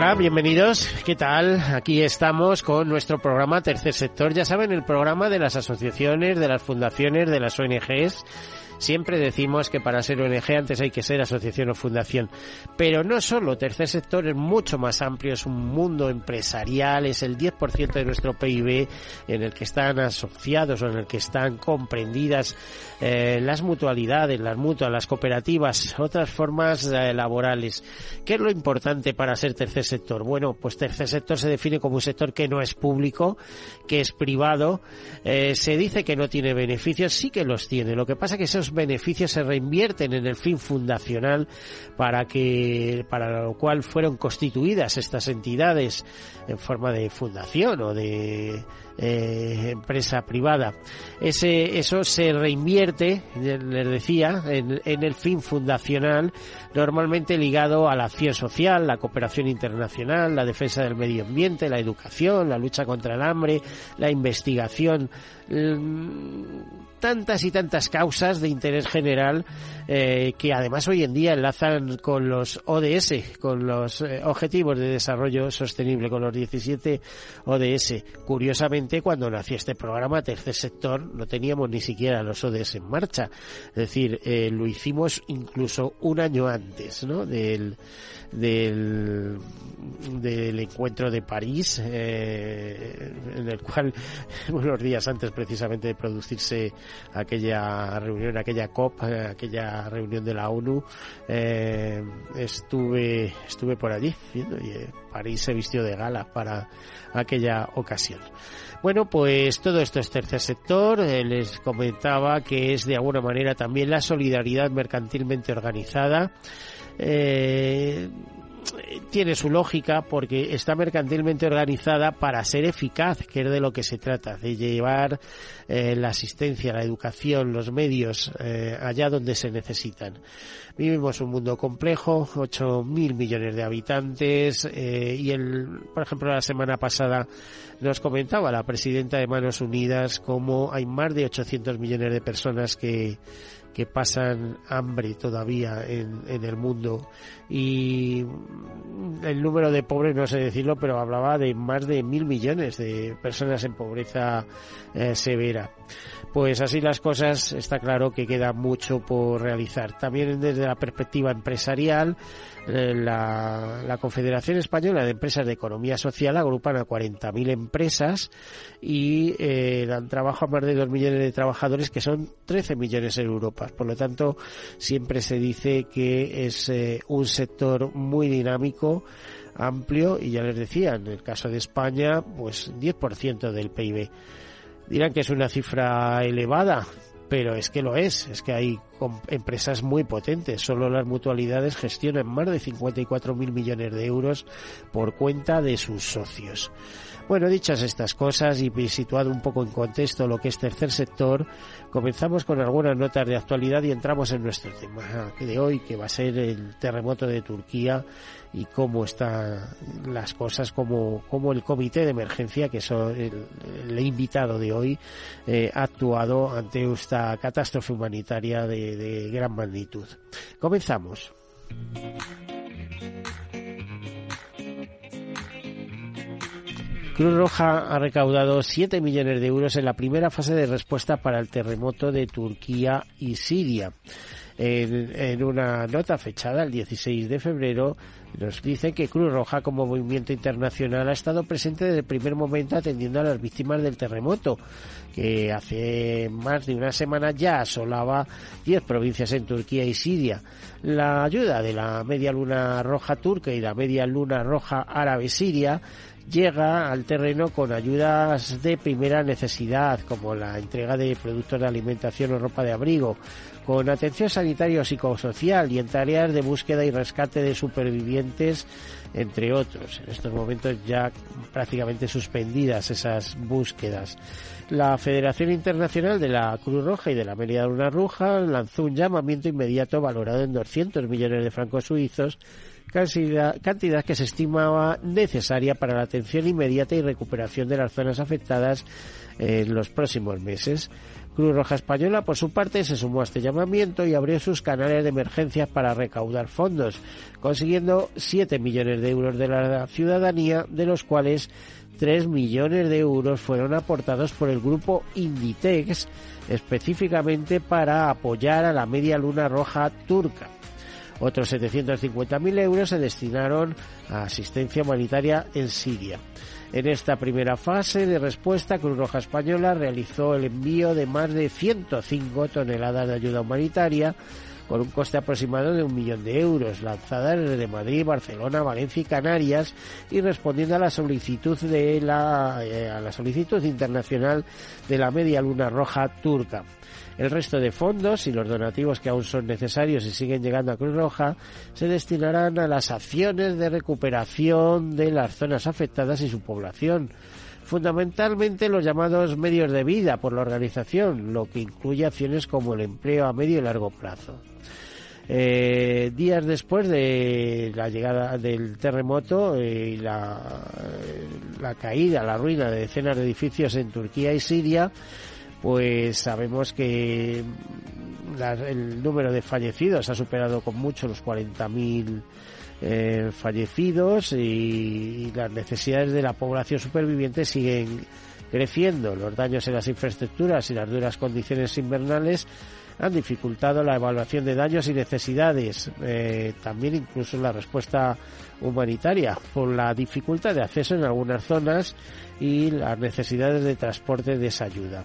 Hola, bienvenidos. ¿Qué tal? Aquí estamos con nuestro programa Tercer Sector. Ya saben, el programa de las asociaciones, de las fundaciones, de las ONGs Siempre decimos que para ser ONG antes hay que ser asociación o fundación. Pero no solo, tercer sector es mucho más amplio, es un mundo empresarial, es el 10% de nuestro PIB en el que están asociados o en el que están comprendidas eh, las mutualidades, las mutuas, las cooperativas, otras formas eh, laborales. ¿Qué es lo importante para ser tercer sector? Bueno, pues tercer sector se define como un sector que no es público, que es privado, eh, se dice que no tiene beneficios, sí que los tiene. Lo que pasa es que esos beneficios se reinvierten en el fin fundacional para que para lo cual fueron constituidas estas entidades en forma de fundación o de eh, empresa privada. Ese, eso se reinvierte, les decía, en, en, el fin fundacional, normalmente ligado a la acción social, la cooperación internacional, la defensa del medio ambiente, la educación, la lucha contra el hambre, la investigación, tantas y tantas causas de interés general eh, que además hoy en día enlazan con los ODS, con los eh, Objetivos de Desarrollo Sostenible, con los 17 ODS. Curiosamente, cuando nació este programa, Tercer Sector, no teníamos ni siquiera los ODS en marcha. Es decir, eh, lo hicimos incluso un año antes ¿no? del, del, encuentro de París, eh, en el cual unos días antes precisamente de producirse aquella reunión, aquella COP, aquella reunión de la ONU, eh, estuve, estuve por allí y eh, París se vistió de gala para aquella ocasión. Bueno, pues todo esto es tercer sector. Eh, les comentaba que es de alguna manera también la solidaridad mercantilmente organizada. Tiene su lógica porque está mercantilmente organizada para ser eficaz, que es de lo que se trata, de llevar eh, la asistencia, la educación, los medios eh, allá donde se necesitan. Vivimos un mundo complejo, 8.000 millones de habitantes eh, y el, por ejemplo, la semana pasada nos comentaba la presidenta de Manos Unidas cómo hay más de 800 millones de personas que que pasan hambre todavía en, el mundo. Y el número de pobres no sé decirlo pero hablaba de más de mil millones de personas en pobreza eh, severa. Pues así las cosas está claro que queda mucho por realizar. También desde la perspectiva empresarial la, la, Confederación Española de Empresas de Economía Social agrupan a 40.000 empresas y eh, dan trabajo a más de 2 millones de trabajadores, que son 13 millones en Europa. Por lo tanto, siempre se dice que es eh, un sector muy dinámico, amplio, y ya les decía, en el caso de España, pues 10% del PIB. Dirán que es una cifra elevada, pero es que lo es, es que hay empresas muy potentes. Solo las mutualidades gestionan más de 54 mil millones de euros por cuenta de sus socios. Bueno, dichas estas cosas y situado un poco en contexto lo que es tercer sector, comenzamos con algunas notas de actualidad y entramos en nuestro tema de hoy, que va a ser el terremoto de Turquía y cómo están las cosas, como, como el comité de emergencia, que es el, invitado de hoy, eh, ha actuado ante esta catástrofe humanitaria de, de gran magnitud. Comenzamos. Cruz Roja ha recaudado 7 millones de euros en la primera fase de respuesta para el terremoto de Turquía y Siria. En, una nota fechada el 16 de febrero, nos dice que Cruz Roja como movimiento internacional ha estado presente desde el primer momento atendiendo a las víctimas del terremoto, que hace más de una semana ya asolaba 10 provincias en Turquía y Siria. La ayuda de la Media Luna Roja turca y la Media Luna Roja árabe siria llega al terreno con ayudas de primera necesidad, como la entrega de productos de alimentación o ropa de abrigo, con atención sanitaria o psicosocial y en tareas de búsqueda y rescate de supervivientes, entre otros. En estos momentos ya prácticamente suspendidas esas búsquedas. La Federación Internacional de la Cruz Roja y de la Media Luna Roja lanzó un llamamiento inmediato valorado en 200 millones de francos suizos cantidad, que se estimaba necesaria para la atención inmediata y recuperación de las zonas afectadas en los próximos meses. Cruz Roja Española, por su parte, se sumó a este llamamiento y abrió sus canales de emergencia para recaudar fondos, consiguiendo 7 millones de euros de la ciudadanía, de los cuales 3 millones de euros fueron aportados por el grupo Inditex, específicamente para apoyar a la Media Luna Roja turca. Otros 750.000 euros se destinaron a asistencia humanitaria en Siria. En esta primera fase de respuesta, Cruz Roja Española realizó el envío de más de 105 toneladas de ayuda humanitaria con un coste aproximado de un millón de euros, lanzadas desde Madrid, Barcelona, Valencia y Canarias, y respondiendo a la solicitud de la, eh, a la solicitud internacional de la Media Luna Roja turca. El resto de fondos y los donativos que aún son necesarios y siguen llegando a Cruz Roja se destinarán a las acciones de recuperación de las zonas afectadas y su población fundamentalmente los llamados medios de vida por la organización, lo que incluye acciones como el empleo a medio y largo plazo. Eh, días después de la llegada del terremoto y la, la caída, la ruina de decenas de edificios en Turquía y Siria, pues sabemos que el número de fallecidos ha superado con mucho los 40.000 eh, fallecidos y, las necesidades de la población superviviente siguen creciendo. Los daños en las infraestructuras y las duras condiciones invernales han dificultado la evaluación de daños y necesidades, eh, también incluso la respuesta humanitaria, por la dificultad de acceso en algunas zonas y las necesidades de transporte de esa ayuda.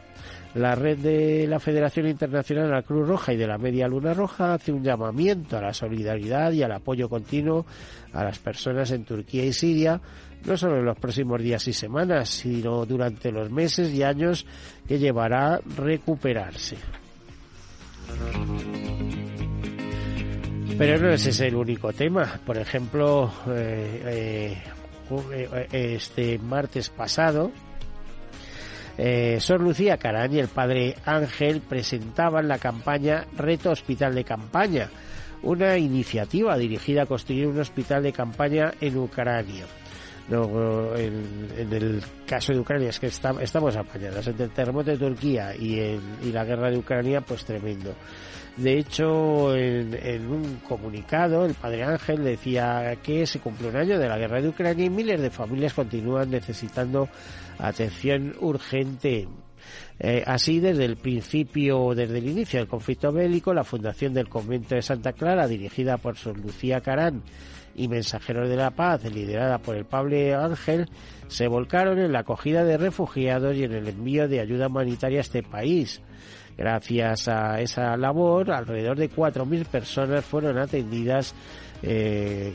La red de la Federación Internacional de la Cruz Roja y de la Media Luna Roja hace un llamamiento a la solidaridad y al apoyo continuo a las personas en Turquía y Siria, no solo en los próximos días y semanas, sino durante los meses y años que llevará recuperarse. Pero no ese es el único tema. Por ejemplo, eh, eh, este martes pasado, eh, Sor Lucía Carán y el padre Ángel presentaban la campaña Reto Hospital de Campaña, una iniciativa dirigida a construir un hospital de campaña en Ucrania. en, el caso de Ucrania es que estamos apañados entre el terremoto de Turquía y, y la guerra de Ucrania, pues tremendo. De hecho, en, un comunicado, el padre Ángel decía que se cumple un año de la guerra de Ucrania y miles de familias continúan necesitando atención urgente. Eh, así, desde el principio, desde el inicio del conflicto bélico, la fundación del convento de Santa Clara, dirigida por Sor Lucía Carán y Mensajeros de la Paz, liderada por el Padre Ángel, se volcaron en la acogida de refugiados y en el envío de ayuda humanitaria a este país. Gracias a esa labor, alrededor de 4.000 personas fueron atendidas eh,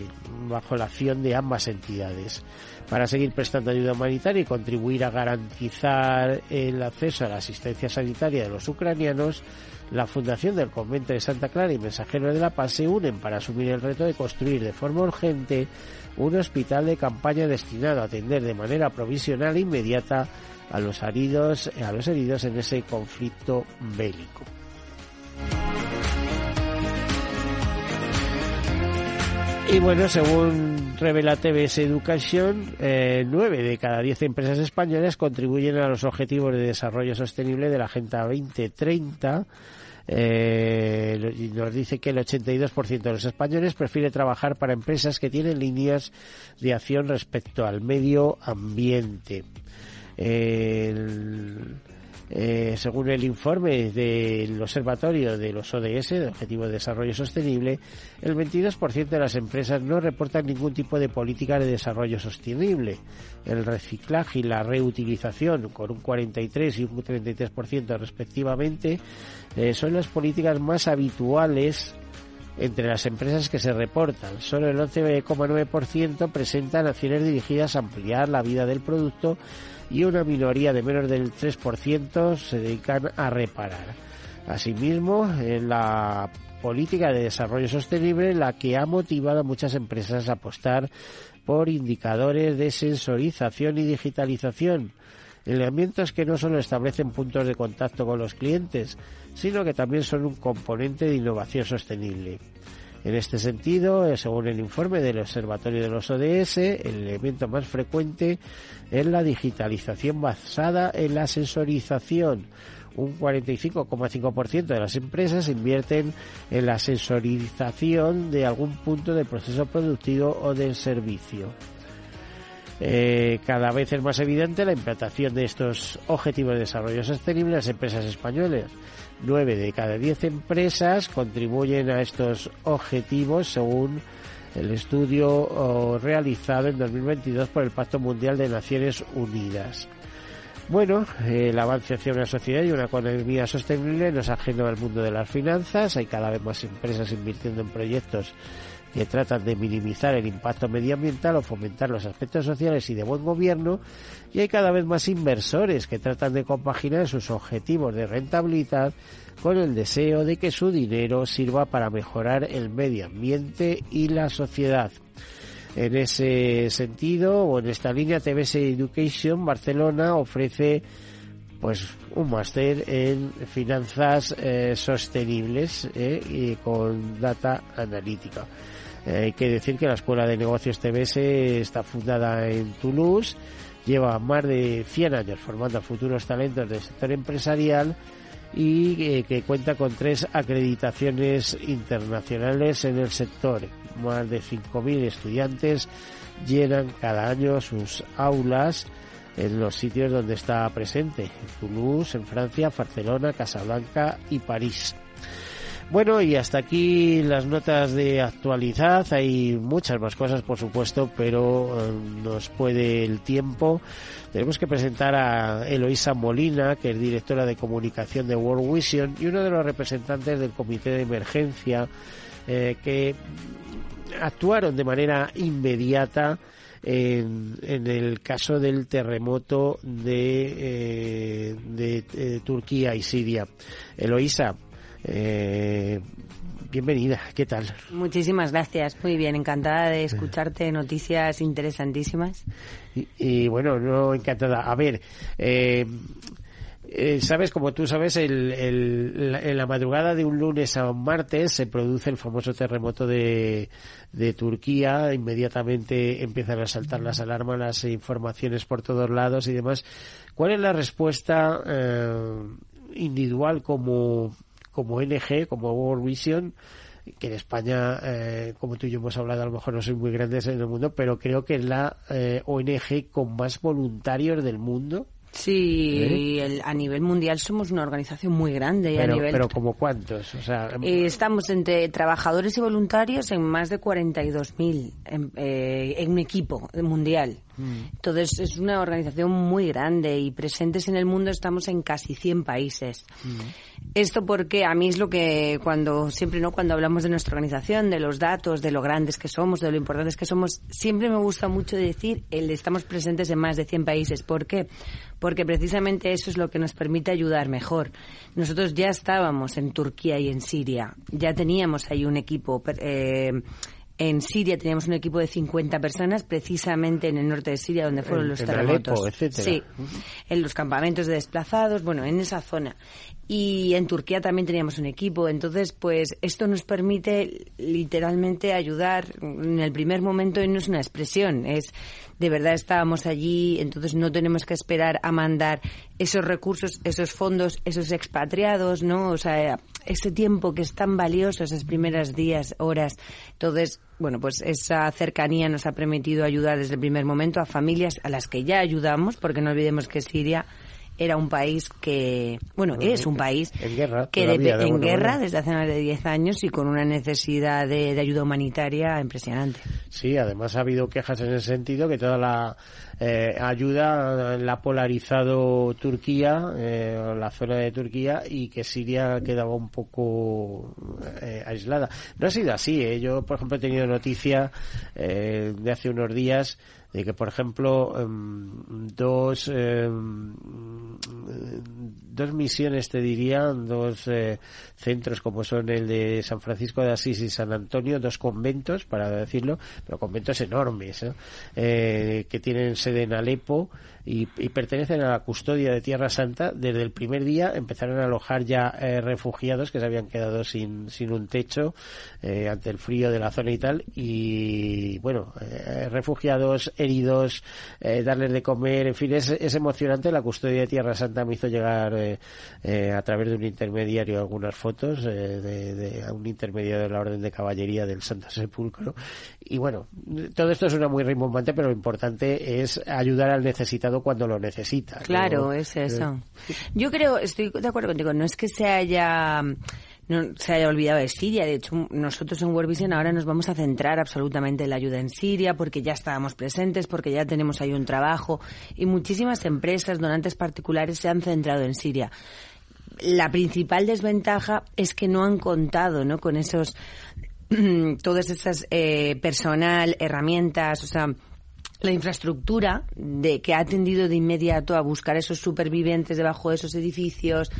bajo la acción de ambas entidades. Para seguir prestando ayuda humanitaria y contribuir a garantizar el acceso a la asistencia sanitaria de los ucranianos, la Fundación del Convento de Santa Clara y Mensajeros de la Paz se unen para asumir el reto de construir de forma urgente un hospital de campaña destinado a atender de manera provisional e inmediata a los heridos, a los heridos en ese conflicto bélico. Y bueno, según revela TBS Education, eh, nueve de cada diez empresas españolas contribuyen a los objetivos de desarrollo sostenible de la Agenda 2030. Eh, nos dice que el 82% de los españoles prefiere trabajar para empresas que tienen líneas de acción respecto al medio ambiente. Eh, según el informe del Observatorio de los ODS, de Objetivo de Desarrollo Sostenible, el 22% de las empresas no reportan ningún tipo de política de desarrollo sostenible. El reciclaje y la reutilización, con un 43 y un 33% respectivamente, eh, son las políticas más habituales entre las empresas que se reportan. Solo el 11,9% presentan acciones dirigidas a ampliar la vida del producto y una minoría de menos del 3% se dedican a reparar. Asimismo, en la política de desarrollo sostenible la que ha motivado a muchas empresas a apostar por indicadores de sensorización y digitalización, elementos que no solo establecen puntos de contacto con los clientes, sino que también son un componente de innovación sostenible. En este sentido, eh, según el informe del Observatorio de los ODS, el elemento más frecuente es la digitalización basada en la sensorización. Un 45,5% de las empresas invierten en la sensorización de algún punto del proceso productivo o del servicio. Eh, cada vez es más evidente la implantación de estos objetivos de desarrollo sostenible en las empresas españolas. Nueve de cada diez empresas contribuyen a estos objetivos según el estudio realizado en 2022 por el Pacto Mundial de Naciones Unidas. Bueno, el avance hacia una sociedad y una economía sostenible no es ajeno al mundo de las finanzas. Hay cada vez más empresas invirtiendo en proyectos que tratan de minimizar el impacto medioambiental o fomentar los aspectos sociales y de buen gobierno, y hay cada vez más inversores que tratan de compaginar sus objetivos de rentabilidad con el deseo de que su dinero sirva para mejorar el medio ambiente y la sociedad. En ese sentido, o en esta línea, TBS Education Barcelona ofrece pues un máster en finanzas eh, sostenibles eh, y con data analítica. Eh, hay que decir que la Escuela de Negocios TBS está fundada en Toulouse, lleva más de 100 años formando futuros talentos del sector empresarial y eh, que cuenta con tres acreditaciones internacionales en el sector. Más de 5.000 estudiantes llenan cada año sus aulas en los sitios donde está presente, en Toulouse, en Francia, Barcelona, Casablanca y París. Bueno, y hasta aquí las notas de actualidad. Hay muchas más cosas, por supuesto, pero eh, nos puede el tiempo. Tenemos que presentar a Eloisa Molina, que es directora de comunicación de World Vision y uno de los representantes del comité de emergencia eh, que actuaron de manera inmediata en, el caso del terremoto de, eh, de Turquía y Siria. Eloisa, eh, bienvenida, ¿qué tal? Muchísimas gracias, muy bien, encantada de escucharte noticias interesantísimas. Y, bueno, no encantada. A ver, eh, eh, sabes, como tú sabes, el, en la madrugada de un lunes a un martes se produce el famoso terremoto de, de Turquía. Inmediatamente empiezan a saltar las alarmas, las informaciones por todos lados y demás. ¿Cuál es la respuesta eh, individual como como NG, como World Vision, que en España, eh, como tú y yo hemos hablado, a lo mejor no son muy grandes en el mundo, pero creo que es la eh, ONG con más voluntarios del mundo Sí, ¿Eh? a nivel mundial somos una organización muy grande. Pero, a nivel... pero ¿como cuántos? O sea, eh, estamos entre trabajadores y voluntarios en más de 42.000 en, eh, en un equipo mundial. Mm. Entonces es una organización muy grande y presentes en el mundo estamos en casi 100 países. Mm. Esto porque a mí es lo que cuando siempre no cuando hablamos de nuestra organización, de los datos, de lo grandes que somos, de lo importantes que somos, siempre me gusta mucho decir el estamos presentes en más de 100 países. ¿Por qué? porque precisamente eso es lo que nos permite ayudar mejor. Nosotros ya estábamos en Turquía y en Siria, ya teníamos ahí un equipo. Eh, en Siria teníamos un equipo de 50 personas, precisamente en el norte de Siria, donde fueron los terremotos. Sí, en los campamentos de desplazados, bueno, en esa zona. Y en Turquía también teníamos un equipo. Entonces, pues esto nos permite literalmente ayudar. En el primer momento no es una expresión, es de verdad estábamos allí, entonces no tenemos que esperar a mandar esos recursos, esos fondos, esos expatriados, ¿no? O sea, ese tiempo que es tan valioso, esas primeras días, horas. Entonces, bueno, pues esa cercanía nos ha permitido ayudar desde el primer momento a familias a las que ya ayudamos, porque no olvidemos que Siria era un país que, bueno, es un país en guerra, que en guerra desde hace más de 10 años y con una necesidad de, ayuda humanitaria impresionante. Sí, además ha habido quejas en ese sentido que toda la eh, ayuda la ha polarizado Turquía, eh, la zona de Turquía, y que Siria quedaba un poco eh, aislada. No ha sido así. ¿eh? Yo, por ejemplo, he tenido noticia eh, de hace unos días de que, por ejemplo, em, dos, em, dos misiones, te dirían, dos eh, centros como son el de San Francisco de Asís y San Antonio, dos conventos, para decirlo, pero conventos enormes, eh, que tienen sede en Alepo y, pertenecen a la custodia de Tierra Santa. Desde el primer día empezaron a alojar ya eh, refugiados que se habían quedado sin, sin un techo ante el frío de la zona y tal. Y bueno, refugiados, heridos, darles de comer, en fin, es, es emocionante. La custodia de Tierra Santa me hizo llegar eh, a través de un intermediario algunas fotos eh, de, un intermediario de la Orden de Caballería del Santo Sepulcro. Y bueno, todo esto suena muy rimbombante, pero lo importante es ayudar al necesitado cuando lo necesita. Claro, es eso. Yo creo, estoy de acuerdo contigo, no es que se haya no se haya olvidado de Siria. De hecho, nosotros en World Vision ahora nos vamos a centrar absolutamente en la ayuda en Siria porque ya estábamos presentes, porque ya tenemos ahí un trabajo y muchísimas empresas, donantes particulares se han centrado en Siria. La principal desventaja es que no han contado ¿no? con esos todas esas eh, personal, herramientas, o sea, la infraestructura de que ha atendido de inmediato a buscar esos supervivientes debajo de esos edificios,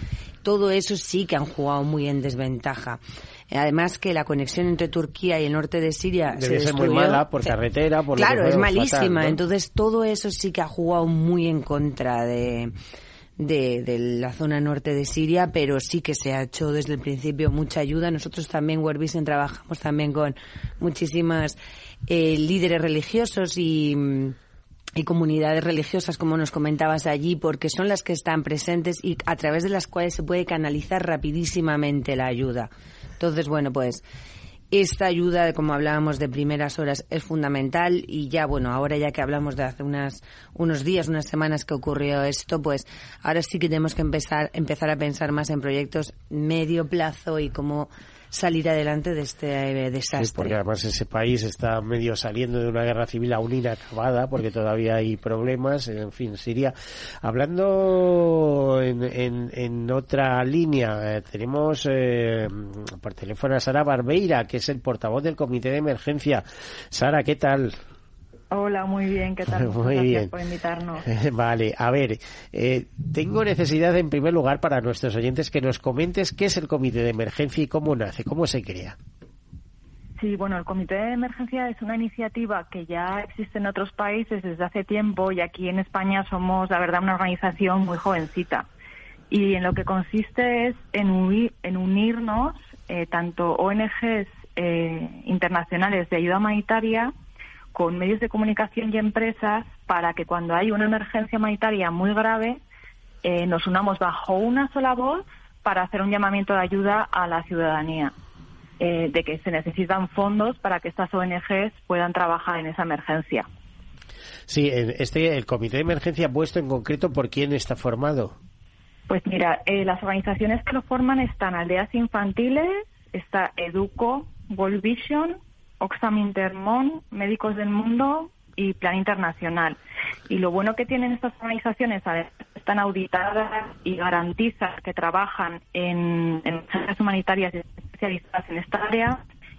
todo eso sí que han jugado muy en desventaja. Además que la conexión entre Turquía y el norte de Siria Debe ser muy mala por carretera, por Claro, es malísima. Entonces todo eso sí que ha jugado muy en contra de, de, la zona norte de Siria, pero sí que se ha hecho desde el principio mucha ayuda. Nosotros también, Vision, trabajamos también con muchísimas eh, líderes religiosos y y comunidades religiosas, como nos comentabas allí, porque son las que están presentes y a través de las cuales se puede canalizar rapidísimamente la ayuda. Entonces, bueno, pues esta ayuda, como hablábamos de primeras horas, es fundamental y ya, bueno, ahora ya que hablamos de hace unas, unos días, unas semanas que ocurrió esto, pues ahora sí que tenemos que empezar, empezar a pensar más en proyectos medio plazo y cómo salir adelante de este eh, desastre. porque además ese país está medio saliendo de una guerra civil aún inacabada, porque todavía hay problemas. En fin, Siria. Hablando en, en, otra línea, eh, tenemos eh, por teléfono a Sara Barbeira, que es el portavoz del Comité de Emergencia. Sara, ¿qué tal? Hola, muy bien, ¿qué tal? Muy Gracias bien. por invitarnos. Vale, a ver, eh, tengo necesidad en primer lugar para nuestros oyentes que nos comentes qué es el Comité de Emergencia y cómo nace, cómo se crea. Sí, bueno, el Comité de Emergencia es una iniciativa que ya existe en otros países desde hace tiempo y aquí en España somos, la verdad, una organización muy jovencita. Y en lo que consiste es en, en unirnos eh, tanto ONGs eh, internacionales de ayuda humanitaria con medios de comunicación y empresas para que cuando hay una emergencia humanitaria muy grave eh, nos unamos bajo una sola voz para hacer un llamamiento de ayuda a la ciudadanía. Eh, de que se necesitan fondos para que estas ONGs puedan trabajar en esa emergencia. Sí, este, el comité de emergencia puesto en concreto, ¿por quién está formado? Pues mira, eh, las organizaciones que lo forman están Aldeas Infantiles, está Educo, World Vision, Oxfam Intermon, Médicos del Mundo y Plan Internacional. Y lo bueno que tienen estas organizaciones, están auditadas y garantizan que trabajan en, en humanitarias especializadas en esta área,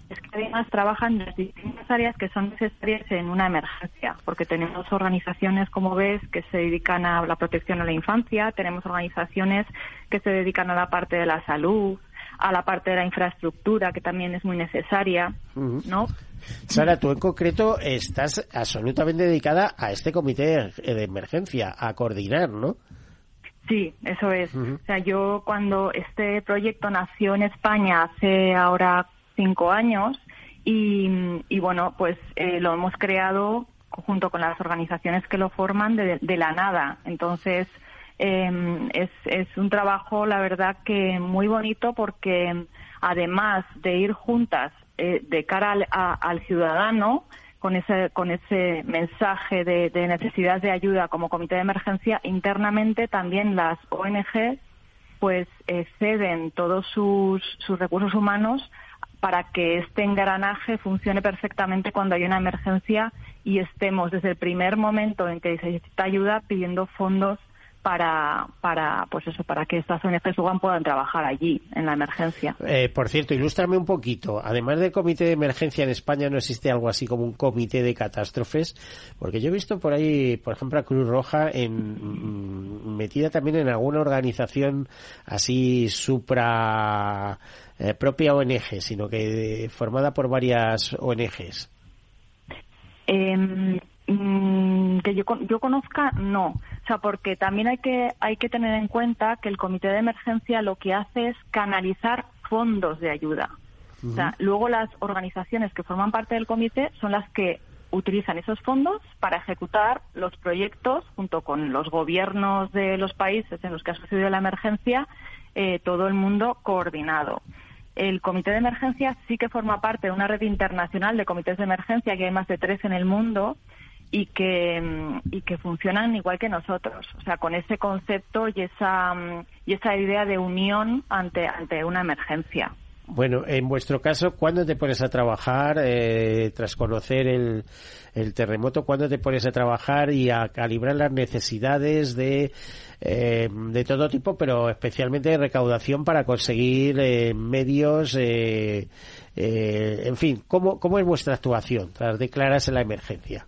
es que además trabajan en las distintas áreas que son necesarias en una emergencia, porque tenemos organizaciones, como ves, que se dedican a la protección a la infancia, tenemos organizaciones que se dedican a la parte de la salud, a la parte de la infraestructura, que también es muy necesaria, ¿no? Sara, tú en concreto estás absolutamente dedicada a este comité de emergencia, a coordinar, ¿no? Sí, eso es. O sea, yo cuando este proyecto nació en España hace ahora cinco años y, bueno, pues eh, lo hemos creado junto con las organizaciones que lo forman de, de la nada. Entonces, eh, es, es un trabajo, la verdad, que muy bonito porque además de ir juntas eh, de cara al, ciudadano, con ese, con ese mensaje de, necesidad de ayuda como comité de emergencia, internamente también las ONG pues eh, ceden todos sus, sus recursos humanos para que este engranaje funcione perfectamente cuando hay una emergencia y estemos desde el primer momento en que se necesita ayuda pidiendo fondos para, para, pues eso, para que estas ONGs puedan trabajar allí, en la emergencia. Eh, por cierto, ilústrame un poquito. Además del comité de emergencia en España, ¿no existe algo así como un comité de catástrofes? Porque yo he visto por ahí, por ejemplo, a Cruz Roja en, mm, metida también en alguna organización así supra eh, propia ONG, sino que formada por varias ONGs. Em, mm, que yo, yo conozca, no sea, porque también hay que, hay que tener en cuenta que el comité de emergencia lo que hace es canalizar fondos de ayuda. O sea, luego las organizaciones que forman parte del comité son las que utilizan esos fondos para ejecutar los proyectos junto con los gobiernos de los países en los que ha sucedido la emergencia, eh, todo el mundo coordinado. El comité de emergencia sí que forma parte de una red internacional de comités de emergencia, que hay más de tres en el mundo, y que, mm, y que funcionan igual que nosotros, o sea, con ese concepto y esa, mm, y esa idea de unión ante, ante una emergencia. Bueno, en vuestro caso, ¿cuándo te pones a trabajar eh, tras conocer el, el, terremoto? ¿Cuándo te pones a trabajar y a calibrar las necesidades de, eh, de todo tipo, pero especialmente de recaudación para conseguir eh, medios? en fin, ¿cómo, ¿cómo es vuestra actuación tras declararse la emergencia?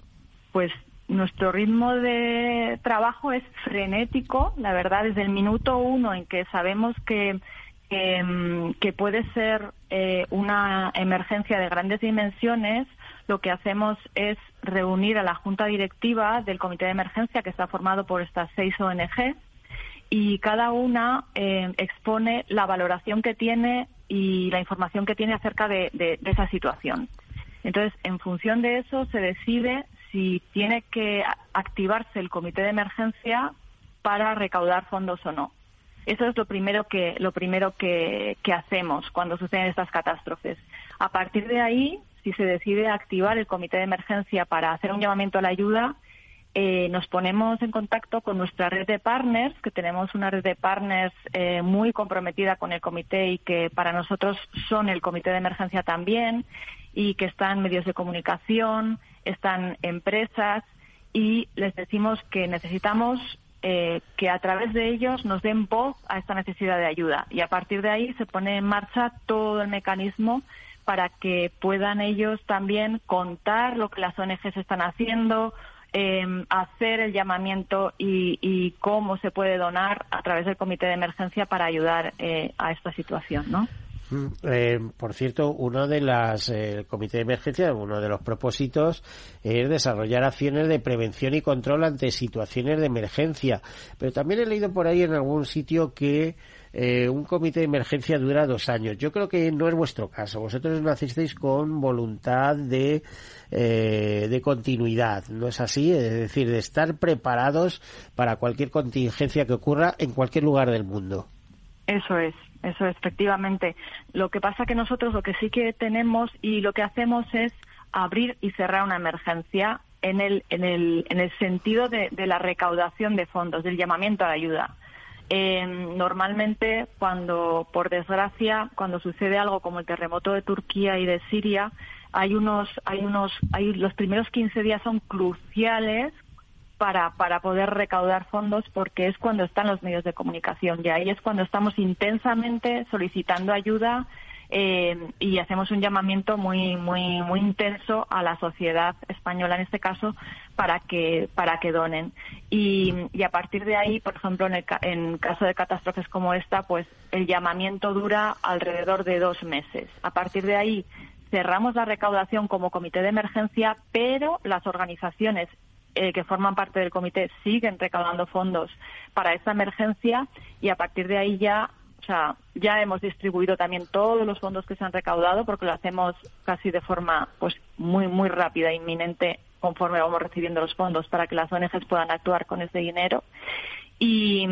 Pues nuestro ritmo de trabajo es frenético, la verdad, desde el minuto uno en que sabemos que, que, mm, puede ser eh, una emergencia de grandes dimensiones, lo que hacemos es reunir a la junta directiva del comité de emergencia que está formado por estas seis ONG y cada una eh, expone la valoración que tiene y la información que tiene acerca de esa situación. Entonces, en función de eso se decide si tiene que activarse el comité de emergencia para recaudar fondos o no. Eso es lo primero que lo primero que, hacemos cuando suceden estas catástrofes. A partir de ahí, si se decide activar el comité de emergencia para hacer un llamamiento a la ayuda, eh, nos ponemos en contacto con nuestra red de partners, que tenemos una red de partners eh, muy comprometida con el comité y que para nosotros son el comité de emergencia también, y que están medios de comunicación, están empresas y les decimos que necesitamos eh, que a través de ellos nos den voz a esta necesidad de ayuda y a partir de ahí se pone en marcha todo el mecanismo para que puedan ellos también contar lo que las ONGs están haciendo, eh, hacer el llamamiento y, cómo se puede donar a través del comité de emergencia para ayudar eh, a esta situación, ¿no? Mm, eh, por cierto, uno de las eh, comité de emergencia, uno de los propósitos es desarrollar acciones de prevención y control ante situaciones de emergencia. Pero también he leído por ahí en algún sitio que eh, un comité de emergencia dura dos años. Yo creo que no es vuestro caso. Vosotros nacisteis con voluntad de, eh, de continuidad, ¿no es así? Es decir, de estar preparados para cualquier contingencia que ocurra en cualquier lugar del mundo. Eso es. Eso efectivamente. Lo que pasa que nosotros lo que sí que tenemos y lo que hacemos es abrir y cerrar una emergencia en el, en el, en el sentido de, la recaudación de fondos, del llamamiento a la ayuda. Eh, normalmente, cuando, por desgracia, cuando sucede algo como el terremoto de Turquía y de Siria, hay unos, hay unos, hay, los primeros 15 días son cruciales para, para poder recaudar fondos porque es cuando están los medios de comunicación y ahí es cuando estamos intensamente solicitando ayuda eh, y hacemos un llamamiento muy muy muy intenso a la sociedad española en este caso para que para que donen. Y, y a partir de ahí por ejemplo en, el, en caso de catástrofes como esta pues el llamamiento dura alrededor de dos meses. A partir de ahí cerramos la recaudación como comité de emergencia pero las organizaciones eh, que forman parte del comité siguen recaudando fondos para esta emergencia y a partir de ahí ya o sea, ya hemos distribuido también todos los fondos que se han recaudado porque lo hacemos casi de forma pues muy muy rápida inminente conforme vamos recibiendo los fondos para que las ONGs puedan actuar con ese dinero. Y,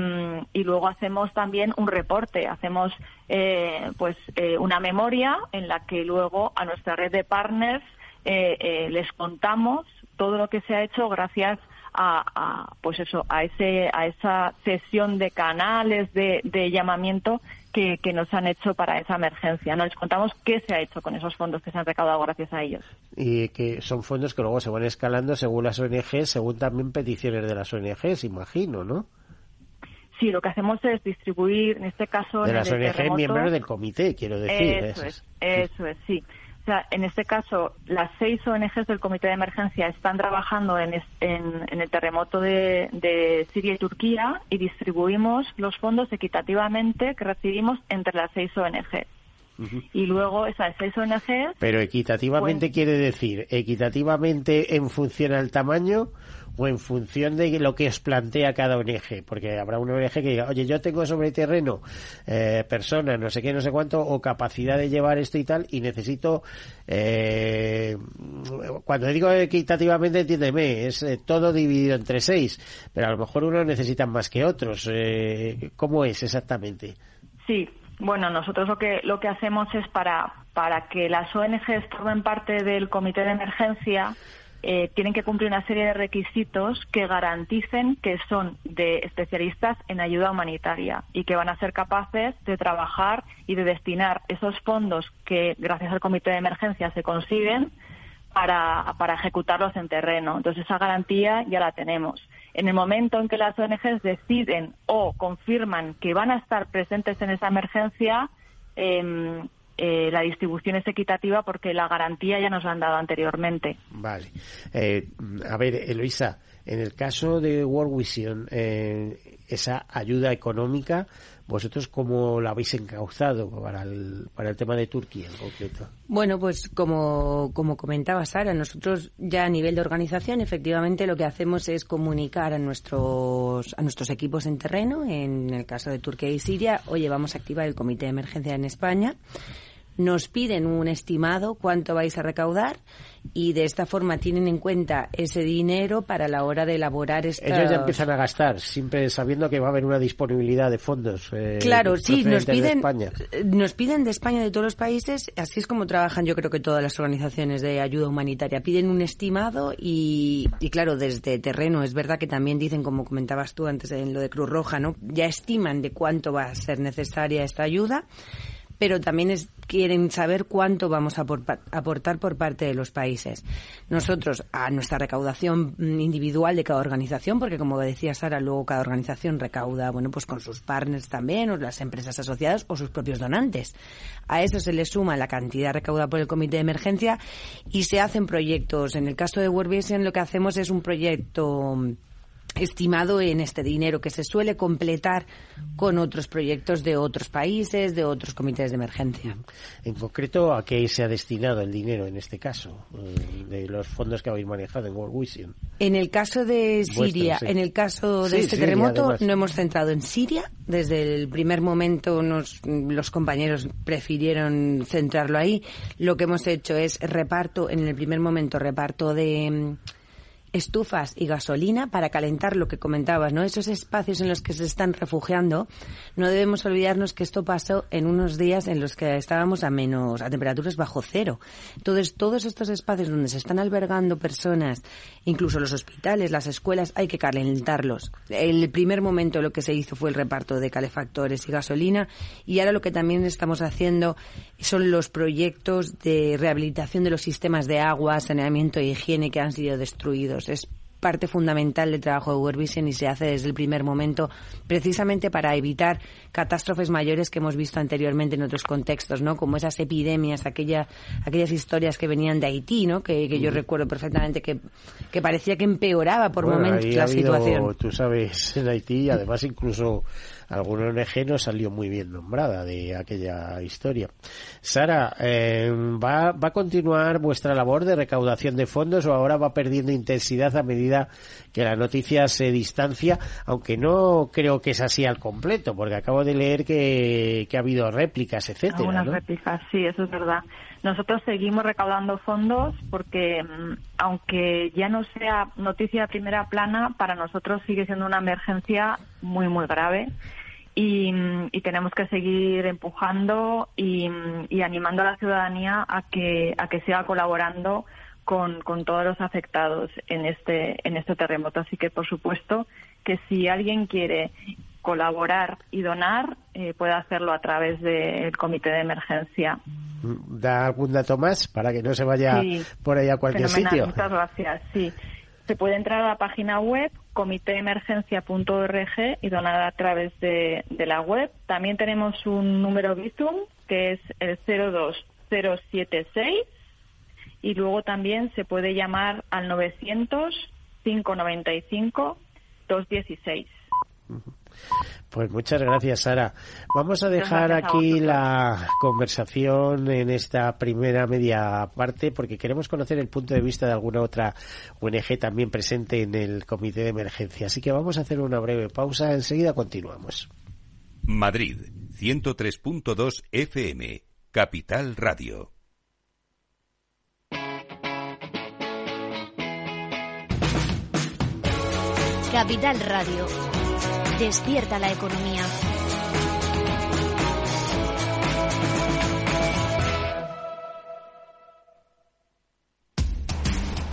y, luego hacemos también un reporte, hacemos eh, pues eh, una memoria en la que luego a nuestra red de partners les contamos todo lo que se ha hecho gracias a, pues eso, a, ese, a esa sesión de canales de, llamamiento que, nos han hecho para esa emergencia. ¿no? Les contamos qué se ha hecho con esos fondos que se han recaudado gracias a ellos. Y que son fondos que luego se van escalando según las ONGs, según también peticiones de las ONGs, imagino, ¿no? Sí, lo que hacemos es distribuir, en este caso... De las ONGs miembros del comité, quiero decir. Eso es, eso es, sí en este caso, las seis ONGs del Comité de Emergencia están trabajando en, el terremoto de, Siria y Turquía y distribuimos los fondos equitativamente que recibimos entre las seis ONGs. Y luego esas seis ONGs. Pero equitativamente pues quiere decir, equitativamente en función al tamaño o en función de lo que os plantea cada ONG, porque habrá una ONG que diga, oye, yo tengo sobre terreno eh, personas, no sé qué, no sé cuánto, o capacidad de llevar esto y tal, y necesito, eh, cuando digo equitativamente, entiéndeme, es eh, todo dividido entre seis, pero a lo mejor unos necesitan más que otros. Eh, ¿Cómo es exactamente? Sí, bueno, nosotros lo que lo que hacemos es para para que las ONGs formen parte del comité de emergencia eh, tienen que cumplir una serie de requisitos que garanticen que son de especialistas en ayuda humanitaria y que van a ser capaces de trabajar y de destinar esos fondos que, gracias al comité de emergencia, se consiguen para, para ejecutarlos en terreno. Entonces, esa garantía ya la tenemos. En el momento en que las ONGs deciden o confirman que van a estar presentes en esa emergencia, eh, eh, la distribución es equitativa porque la garantía ya nos la han dado anteriormente. Vale. Eh, a ver, Eloisa, en el caso de World Vision, eh, esa ayuda económica, ¿vosotros cómo la habéis encauzado para el, para el tema de Turquía en concreto? Bueno, pues como, como comentaba Sara, nosotros ya a nivel de organización, efectivamente lo que hacemos es comunicar a nuestros, a nuestros equipos en terreno, en el caso de Turquía y Siria, oye, vamos a activar el comité de emergencia en España nos piden un estimado cuánto vais a recaudar y de esta forma tienen en cuenta ese dinero para la hora de elaborar esta... Ellos ya empiezan a gastar, siempre sabiendo que va a haber una disponibilidad de fondos. Eh, claro, sí, nos piden, de eh, nos piden de España, de todos los países, así es como trabajan yo creo que todas las organizaciones de ayuda humanitaria. Piden un estimado y, y claro, desde terreno es verdad que también dicen, como comentabas tú antes en lo de Cruz Roja, ¿no? Ya estiman de cuánto va a ser necesaria esta ayuda pero también quieren saber cuánto vamos a aportar por parte de los países. Nosotros, a nuestra recaudación individual de cada organización, porque como decía Sara, luego cada organización recauda, bueno, pues con sus partners también, o las empresas asociadas, o sus propios donantes. A eso se le suma la cantidad recaudada por el comité de emergencia y se hacen proyectos. En el caso de World Vision lo que hacemos es un proyecto estimado en este dinero que se suele completar con otros proyectos de otros países, de otros comités de emergencia. En concreto, ¿a qué se ha destinado el dinero en este caso, eh, de los fondos que habéis manejado en World Vision? En el caso de Siria, en el caso de este terremoto, no hemos centrado en Siria. Desde el primer momento los compañeros prefirieron centrarlo ahí. Lo que hemos hecho es reparto, en el primer momento reparto de estufas y gasolina para calentar lo que comentabas, ¿no? Esos espacios en los que se están refugiando, no debemos olvidarnos que esto pasó en unos días en los que estábamos a menos, a temperaturas bajo cero. Entonces, todos estos espacios donde se están albergando personas, incluso los hospitales, las escuelas, hay que calentarlos. El primer momento lo que se hizo fue el reparto de calefactores y gasolina y ahora lo que también estamos haciendo son los proyectos de rehabilitación de los sistemas de agua, saneamiento e higiene que han sido destruidos es parte fundamental del trabajo de World Vision y se hace desde el primer momento precisamente para evitar catástrofes mayores que hemos visto anteriormente en otros contextos, ¿no? Como esas epidemias, aquella, aquellas historias que venían de Haití, ¿no? Que, yo recuerdo perfectamente que, que parecía que empeoraba por momentos la situación. Tú sabes, en Haití, además incluso alguna ONG no salió muy bien nombrada de aquella historia. Sara, eh, ¿va, ¿va a continuar vuestra labor de recaudación de fondos o ahora va perdiendo intensidad a medida que la noticia se distancia? Aunque no creo que es así al completo, porque acabo de leer que, que ha habido réplicas, etcétera. Algunas réplicas, sí, eso es verdad. Nosotros seguimos recaudando fondos porque, mm, aunque ya no sea noticia de primera plana, para nosotros sigue siendo una emergencia muy, muy grave y, tenemos que seguir empujando y, animando a la ciudadanía a que, a que siga colaborando con, con todos los afectados en este, en este terremoto. Así que, por supuesto, que si alguien quiere colaborar y donar, eh, puede hacerlo a través del comité de emergencia. ¿Da algún dato más para que no se vaya por ahí a cualquier sitio? Muchas gracias. Sí. Se puede entrar a la página web comitéemergencia.org y donar a través de, la web. También tenemos un número Bizum que es el 02076 y luego también se puede llamar al 900 595 216. Pues muchas gracias, Sara. Vamos a dejar aquí la conversación en esta primera media parte porque queremos conocer el punto de vista de alguna otra ONG también presente en el comité de emergencia. Así que vamos a hacer una breve pausa. Enseguida continuamos. Madrid, 103.2 FM, Capital Radio. Capital Radio Despierta la economía.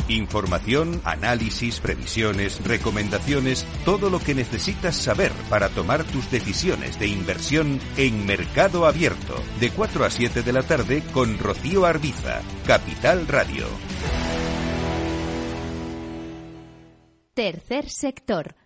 Información, análisis, previsiones, recomendaciones, todo lo que necesitas saber para tomar tus decisiones de inversión en Mercado Abierto, de 4 a 7 de la tarde con Rocío Arbiza, Capital Radio. Tercer sector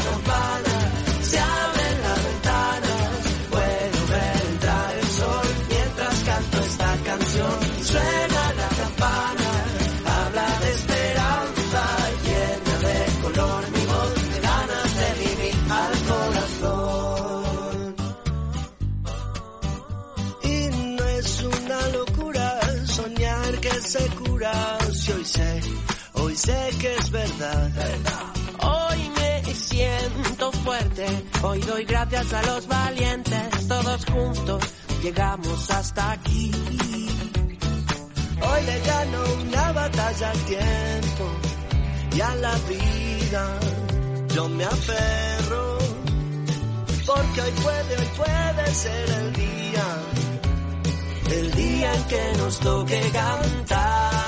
hoy sé, hoy sé que es verdad. Hoy me siento fuerte, hoy doy gracias a los valientes, todos juntos llegamos hasta aquí. Hoy le gano una batalla al tiempo y a la vida. Yo me aferro porque hoy puede, hoy puede ser el día, el día en que nos toque cantar.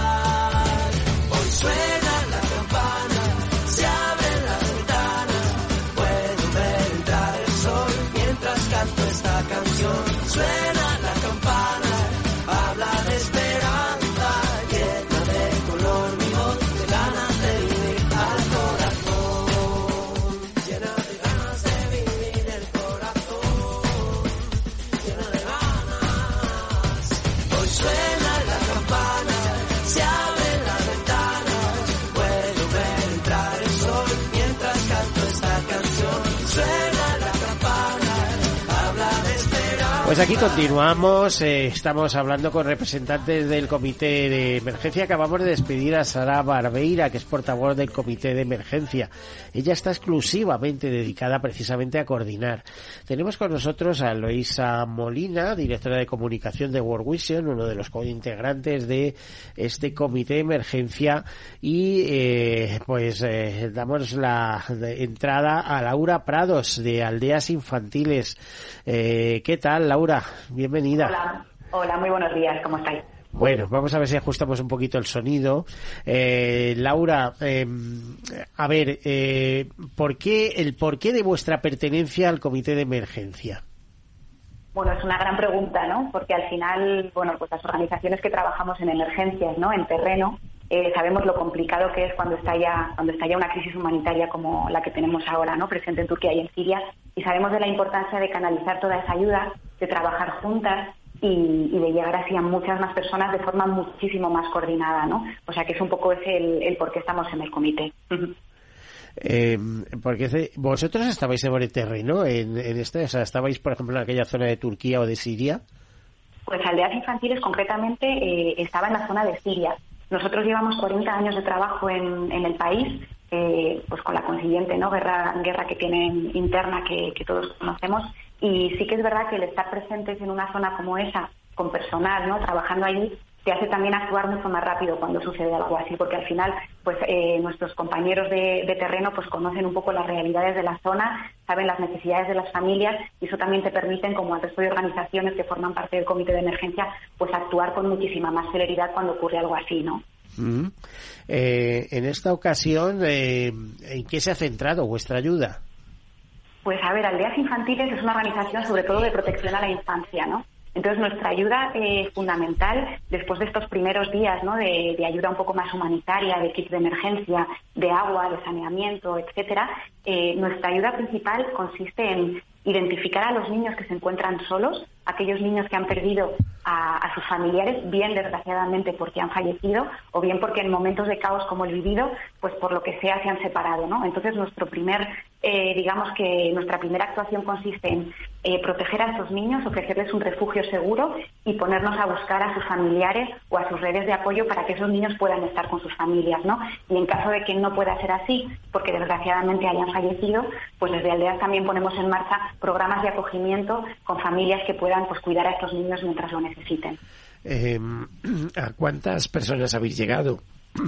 Hoy suena Pues aquí continuamos, eh, estamos hablando con representantes del Comité de Emergencia. Acabamos de despedir a Sara Barbeira, que es portavoz del Comité de Emergencia. Ella está exclusivamente dedicada precisamente a coordinar. Tenemos con nosotros a Loisa Molina, directora de comunicación de World Vision, uno de los integrantes de este Comité de Emergencia. Y eh, pues eh, damos la entrada a Laura Prados, de Aldeas Infantiles. ¿Qué tal, Laura? Laura, bienvenida. Hola, hola, muy buenos días, ¿cómo estáis? Bueno, vamos a ver si ajustamos un poquito el sonido. Eh, Laura, em, a ver, eh, ¿por qué, el porqué de vuestra pertenencia al comité de emergencia? Bueno, es una gran pregunta, ¿no? Porque al final, bueno, pues las organizaciones que trabajamos en emergencias, ¿no? En terreno, eh, sabemos lo complicado que es cuando está ya cuando está ya una crisis humanitaria como la que tenemos ahora, ¿no? Presente en Turquía y en Siria, y sabemos de la importancia de canalizar toda esa ayuda, de trabajar juntas y, de llegar así a muchas más personas de forma muchísimo más coordinada, ¿no? O sea que es un poco ese el, por qué estamos en el comité. Eh, porque vosotros estabais sobre terreno en, en este, o sea, estabais, por ejemplo, en aquella zona de Turquía o de Siria. Pues aldeas infantiles concretamente eh, estaba en la zona de Siria. Nosotros llevamos 40 años de trabajo en, el país, eh, pues con la consiguiente ¿no? guerra, guerra que tienen interna que, que todos conocemos. Y sí que es verdad que el estar presentes en una zona como esa, con personal, ¿no? trabajando allí, te hace también actuar mucho más rápido cuando sucede algo así, porque al final, pues eh, nuestros compañeros de, terreno, pues conocen un poco las realidades de la zona, saben las necesidades de las familias y eso también te permiten, como al resto de organizaciones que forman parte del comité de emergencia, pues actuar con muchísima más celeridad cuando ocurre algo así, ¿no? Eh, en esta ocasión, eh, ¿en qué se ha centrado vuestra ayuda? Pues a ver, Aldeas Infantiles es una organización sobre todo de protección a la infancia, ¿no? Entonces, nuestra ayuda eh, fundamental, después de estos primeros días ¿no? de, ayuda un poco más humanitaria, de kit de emergencia, de agua, de saneamiento, etcétera, eh, nuestra ayuda principal consiste en identificar a los niños que se encuentran solos, aquellos niños que han perdido a, sus familiares, bien desgraciadamente porque han fallecido o bien porque en momentos de caos como el vivido, pues por lo que sea se han separado, ¿no? Entonces nuestro primer, eh, digamos que nuestra primera actuación consiste en eh, proteger a esos niños, ofrecerles un refugio seguro y ponernos a buscar a sus familiares o a sus redes de apoyo para que esos niños puedan estar con sus familias, ¿no? Y en caso de que no pueda ser así, porque desgraciadamente hayan fallecido, pues desde Aldeas también ponemos en marcha programas de acogimiento con familias que puedan pues cuidar a estos niños mientras lo necesiten. Em, ¿A cuántas personas habéis llegado?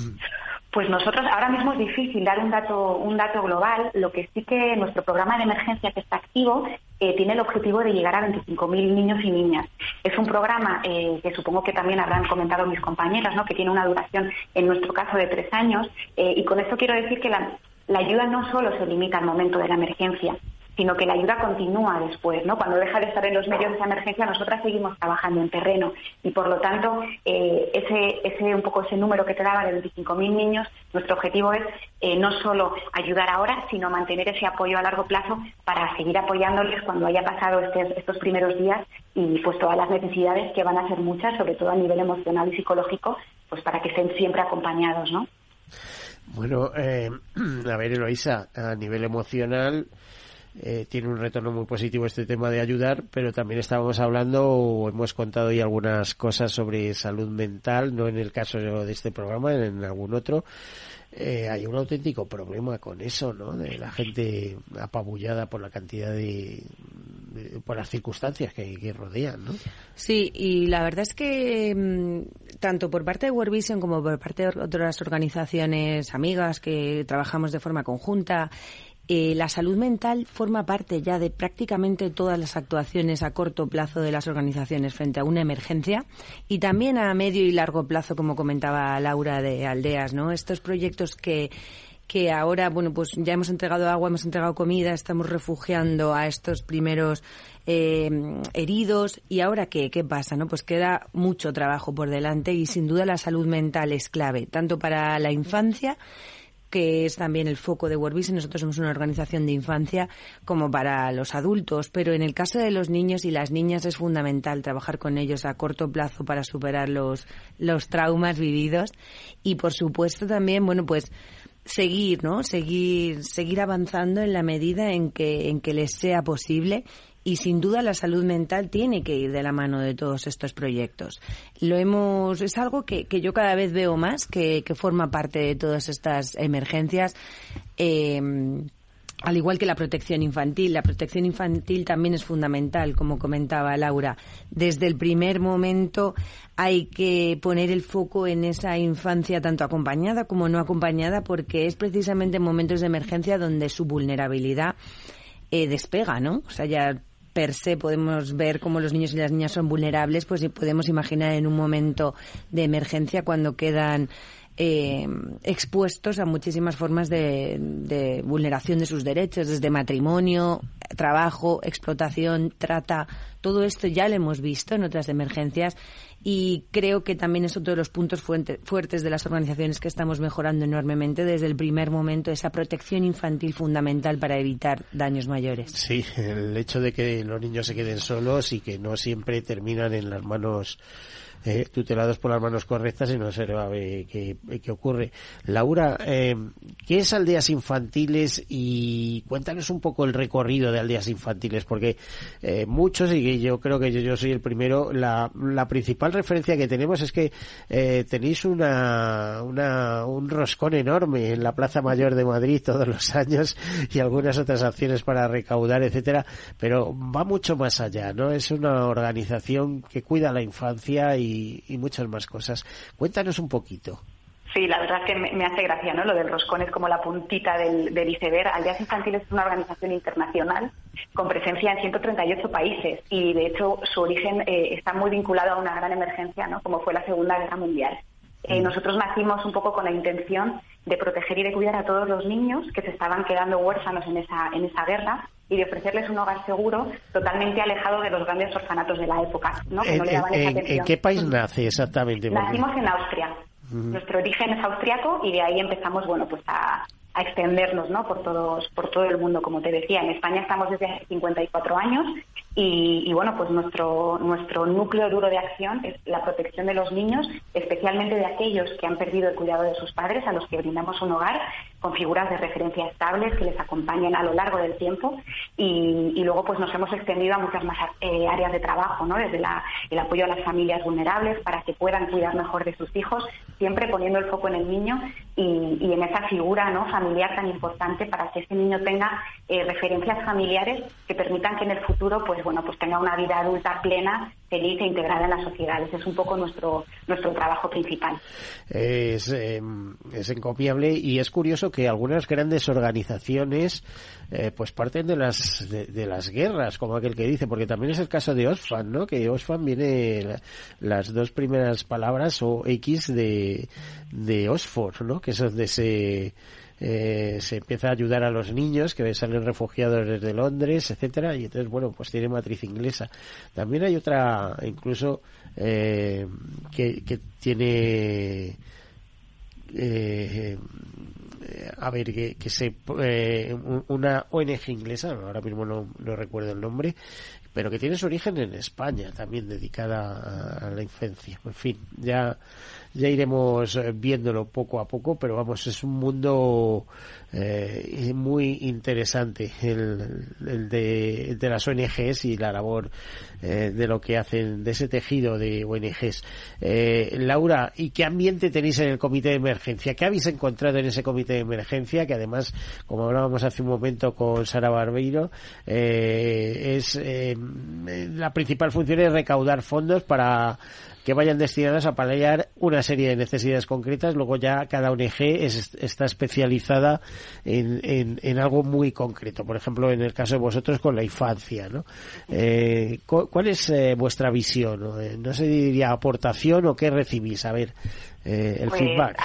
Pues nosotros ahora mismo es difícil dar un dato, un dato global. Lo que sí que nuestro programa de emergencia que está activo eh, tiene el objetivo de llegar a 25.000 niños y niñas. Es un programa eh, que supongo que también habrán comentado mis compañeras, ¿no? que tiene una duración, en nuestro caso, de tres años. Eh, y con esto quiero decir que la, la ayuda no solo se limita al momento de la emergencia, sino que la ayuda continúa después, ¿no? Cuando deja de estar en los medios de emergencia, nosotras seguimos trabajando en terreno y, por lo tanto, eh, ese, ese un poco ese número que te daba de 25.000 niños, nuestro objetivo es eh, no solo ayudar ahora, sino mantener ese apoyo a largo plazo para seguir apoyándoles cuando haya pasado este, estos primeros días y, pues, todas las necesidades que van a ser muchas, sobre todo a nivel emocional y psicológico, pues para que estén siempre acompañados, ¿no? Bueno, eh, a ver, Eloisa, a nivel emocional, eh, tiene un retorno muy positivo este tema de ayudar, pero también estábamos hablando o hemos contado hoy algunas cosas sobre salud mental, no en el caso de este programa, en algún otro. Eh, hay un auténtico problema con eso, ¿no? De la gente apabullada por la cantidad de, por las circunstancias que, rodean, ¿no? Sí, y la verdad es que mm, tanto por parte de World Vision como por parte de otras organizaciones amigas que trabajamos de forma conjunta eh, la salud mental forma parte ya de prácticamente todas las actuaciones a corto plazo de las organizaciones frente a una emergencia y también a medio y largo plazo, como comentaba Laura de Aldeas, ¿no? Estos proyectos que que ahora, bueno, pues ya hemos entregado agua, hemos entregado comida, estamos refugiando a estos primeros eh, heridos y ahora qué, qué pasa, ¿no? Pues queda mucho trabajo por delante y sin duda la salud mental es clave, tanto para la infancia que es también el foco de World Nosotros somos una organización de infancia como para los adultos, pero en el caso de los niños y las niñas es fundamental trabajar con ellos a corto plazo para superar los, los traumas vividos. Y por supuesto también, bueno, pues seguir, ¿no? Seguir, seguir avanzando en la medida en que, en que les sea posible y sin duda la salud mental tiene que ir de la mano de todos estos proyectos. Lo hemos, es algo que, que yo cada vez veo más, que, que, forma parte de todas estas emergencias. Eh, al igual que la protección infantil, la protección infantil también es fundamental, como comentaba Laura. Desde el primer momento hay que poner el foco en esa infancia tanto acompañada como no acompañada, porque es precisamente en momentos de emergencia donde su vulnerabilidad eh, despega, ¿no? O sea, ya per se podemos ver cómo los niños y las niñas son vulnerables, pues podemos imaginar en un momento de emergencia cuando quedan eh, expuestos a muchísimas formas de, vulneración de sus derechos, desde matrimonio, trabajo, explotación, trata, todo esto ya lo hemos visto en otras emergencias y creo que también es otro de los puntos fuertes de las organizaciones que estamos mejorando enormemente desde el primer momento, esa protección infantil fundamental para evitar daños mayores. Sí, el hecho de que los niños se queden solos y que no siempre terminan en las manos eh, tutelados por las manos correctas y no se ve qué, qué ocurre. Laura, eh, ¿qué es Aldeas Infantiles? Y cuéntanos un poco el recorrido de Aldeas Infantiles, porque eh, muchos, y yo creo que yo, soy el primero, la, la, principal referencia que tenemos es que eh, tenéis una, una, un roscón enorme en la Plaza Mayor de Madrid todos los años y algunas otras acciones para recaudar, etcétera, pero va mucho más allá, ¿no? Es una organización que cuida la infancia y y, muchas más cosas. Cuéntanos un poquito. Sí, la verdad es que me, hace gracia, ¿no? Lo del roscón es como la puntita del, del iceberg. Aldeas Infantiles es una organización internacional con presencia en 138 países y, de hecho, su origen eh, está muy vinculado a una gran emergencia, ¿no? Como fue la Segunda Guerra Mundial. Eh, mm. nosotros nacimos un poco con la intención de proteger y de cuidar a todos los niños que se estaban quedando huérfanos en esa, en esa guerra y de ofrecerles un hogar seguro totalmente alejado de los grandes orfanatos de la época, ¿no? Que no le daban esa atención. ¿En qué país nace exactamente? Nacimos en Austria. Nuestro origen es austriaco y de ahí empezamos, bueno, pues a, a extendernos ¿no? por, todos, por todo el mundo, como te decía. En España estamos desde hace 54 años y, bueno, pues nuestro, nuestro núcleo duro de acción es la protección de los niños, especialmente de aquellos que han perdido el cuidado de sus padres, a los que brindamos un hogar con figuras de referencia estables que les acompañen a lo largo del tiempo y, luego pues nos hemos extendido a muchas más eh, áreas de trabajo, ¿no? desde el apoyo a las familias vulnerables para que puedan cuidar mejor de sus hijos, siempre poniendo el foco en el niño y, en esa figura ¿no? familiar tan importante para que ese niño tenga eh, referencias familiares que permitan que en el futuro pues bueno pues tenga una vida adulta plena feliz e integrada en la sociedad. Ese es un poco nuestro, nuestro trabajo principal. Es, eh, es encomiable y es curioso que algunas grandes organizaciones eh, pues parten de las de, las guerras, como aquel que dice, porque también es el caso de Osfan, ¿no? Que Osfan viene las dos primeras palabras o X de, de Oxford, ¿no? Que es donde se eh, se empieza a ayudar a los niños que salen refugiados desde Londres, etcétera, y entonces bueno, pues tiene matriz inglesa. También hay otra, incluso eh, que, tiene eh, a ver, que, que se eh, una ONG inglesa, ahora mismo no, no, recuerdo el nombre, pero que tiene su origen en España, también dedicada a, la infancia. En fin, ya ya iremos eh, viéndolo poco a poco, pero vamos, es un mundo eh, muy interesante el, el, de, de, las ONGs y la labor eh, de lo que hacen, de ese tejido de ONGs. Eh, Laura, ¿y qué ambiente tenéis en el comité de emergencia? ¿Qué habéis encontrado en ese comité de emergencia? Que además, como hablábamos hace un momento con Sara Barbeiro, eh, es la principal función es recaudar fondos para que vayan destinados a paliar una serie de necesidades concretas. Luego ya cada ONG está especializada en, en, algo muy concreto. Por ejemplo, en el caso de vosotros con la infancia, ¿no? Eh, ¿Cuál es eh, vuestra visión? Eh, ¿no? se diría aportación o qué recibís? A ver, el pues, feedback.